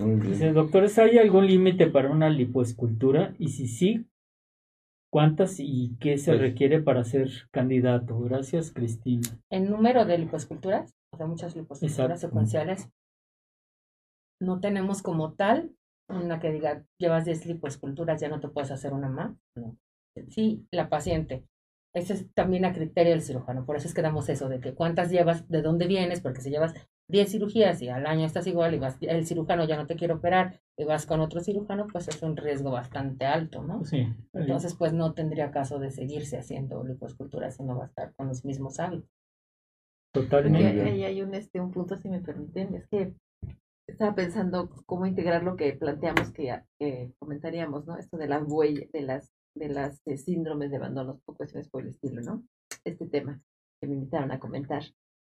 Muy bien. Dice, doctores, ¿hay algún límite para una lipoescultura? Y si sí, ¿cuántas y qué se Pues- requiere para ser candidato? Gracias, Cristina. En número de lipoesculturas, o sea, muchas lipoesculturas Exacto. secuenciales, no tenemos como tal una que diga, llevas 10 lipoesculturas, ya no te puedes hacer una más. No. Sí, la paciente. Ese es también a criterio del cirujano. Por eso es que damos eso de que cuántas llevas, de dónde vienes, porque si llevas 10 cirugías y al año estás igual y vas, el cirujano ya no te quiere operar y vas con otro cirujano, pues es un riesgo bastante alto, ¿no? Sí. Entonces, pues no tendría caso de seguirse haciendo lipoesculturas si no va a estar con los mismos hábitos. Totalmente. ahí hay un, este, un punto, si me permiten, es que estaba pensando cómo integrar lo que planteamos que, que comentaríamos, ¿no? Esto de las huellas, de las, de las eh, síndromes de abandono o cuestiones por el estilo, ¿no? Este tema que me invitaron a comentar.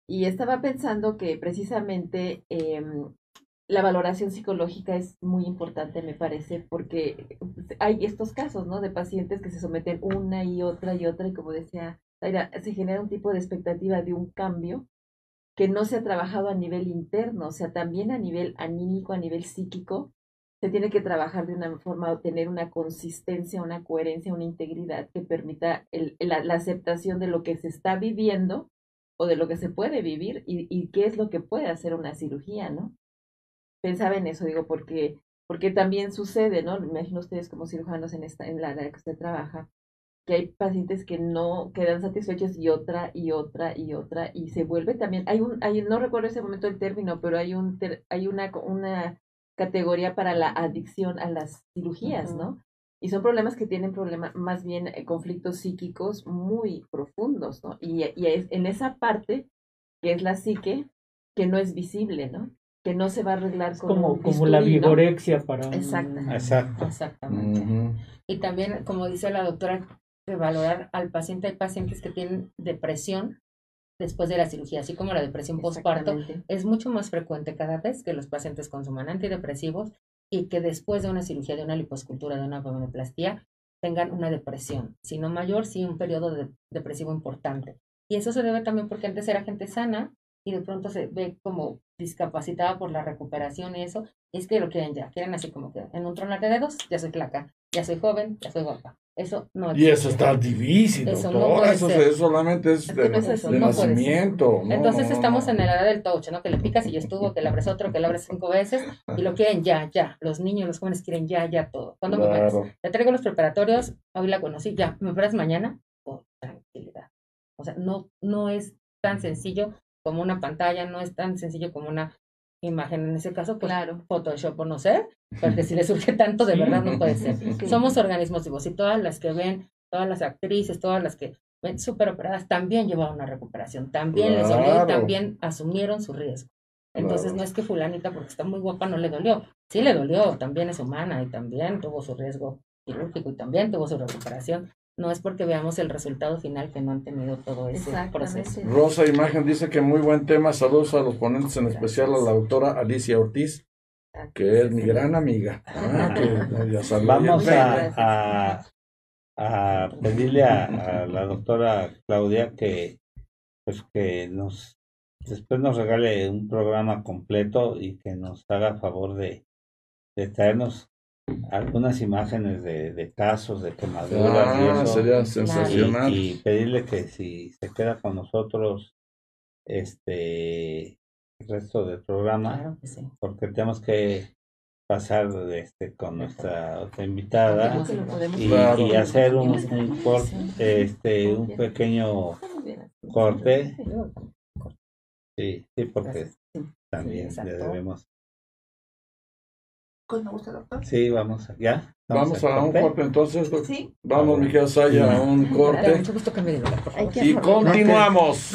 Y estaba pensando que precisamente em, la valoración psicológica es muy importante, me parece, porque hay estos casos, ¿no? De pacientes que se someten una y otra y otra, y como decía Zaira, se genera un tipo de expectativa de un cambio que no se ha trabajado a nivel interno, o sea, también a nivel anímico, a nivel psíquico, se tiene que trabajar de una forma, tener una consistencia, una coherencia, una integridad que permita el- la, la aceptación de lo que se está viviendo o de lo que se puede vivir y, y qué es lo que puede hacer una cirugía, ¿no? Pensaba en eso, digo, porque, porque también sucede, ¿no? Me imagino ustedes como cirujanos en esta, en la área que usted trabaja, que hay pacientes que no quedan satisfechos y otra y otra y otra y se vuelve también hay un hay no recuerdo ese momento el término pero hay un ter- hay una una categoría para la adicción a las cirugías no y son problemas que tienen problemas más bien eh, conflictos psíquicos muy profundos no y, y es en esa parte que es la psique que no es visible no que no se va a arreglar Es con como, un como la vigorexia para un- Exacto. Exacto. Exactamente. Y también, como dice la doctora, de valorar al paciente. Hay pacientes que tienen depresión después de la cirugía, así como la depresión postparto. Es mucho más frecuente cada vez que los pacientes consuman antidepresivos y que después de una cirugía, de una liposcultura, de una abdominoplastía, tengan una depresión. Si no mayor, sí un periodo de- depresivo importante. Y eso se debe también porque antes era gente sana y de pronto se ve como discapacitada por la recuperación y eso. Y es que lo quieren ya, quieren así como que en un tronar de dedos, ya soy flaca, ya soy joven, ya soy guapa. Eso no Y eso está difícil, Eso no doctora. puede eso, ser. se- solamente es Es de, no es eso, de no nacimiento. No, Entonces no, no, estamos no. en la edad del touch, ¿no? Que le picas y ya estuvo, que le abres otro, que le abres cinco veces y lo quieren ya, ya. Los niños, los jóvenes quieren ya, ya todo. ¿Cuándo me operas? Claro. Te traigo los preparatorios, hoy la conocí, ya. ¿Me operas mañana? Oh, tranquilidad. O sea, no, no es tan sencillo como una pantalla, no es tan sencillo como una imagen en ese caso, pues Claro. Photoshop o no sé, porque si le surge tanto, de verdad no puede ser. Sí. Somos organismos vivos y todas las que ven, todas las actrices, todas las que ven súper operadas, también llevaron una recuperación, también les dolió y también asumieron su riesgo. Entonces Claro. no es que fulanita porque está muy guapa no le dolió, sí le dolió, también es humana y también tuvo su riesgo quirúrgico y también tuvo su recuperación. No es porque veamos el resultado final que no han tenido todo ese proceso. Rosa Imagen dice que muy buen tema. Saludos a los ponentes, en especial a la doctora Alicia Ortiz, que es mi gran amiga. Ah, que, ya. Vamos a, a, a pedirle a, a la doctora Claudia que pues que nos después nos regale un programa completo y que nos haga favor de, de traernos algunas imágenes de, de casos de quemaduras y Ah, eso sería y, sensacional. y pedirle que si se queda con nosotros este el resto del programa Claro que sí. porque tenemos que pasar este con nuestra otra invitada y, Claro. y hacer un, un corte, este, un pequeño corte. Sí, sí, porque también le debemos. ¿Cuál me gusta, doctor? Sí, vamos, ¿ya? Vamos a un corte entonces. doc- Sí. Vamos, mi querida Saya, a un corte. mucho gusto que me diga, por favor. Y continuamos.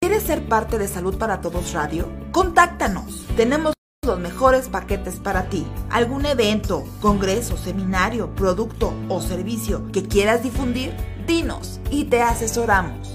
¿Quieres ser parte de Salud para Todos Radio? Contáctanos. Tenemos los mejores paquetes para ti. ¿Algún evento, congreso, seminario, producto o servicio que quieras difundir? Dinos y te asesoramos.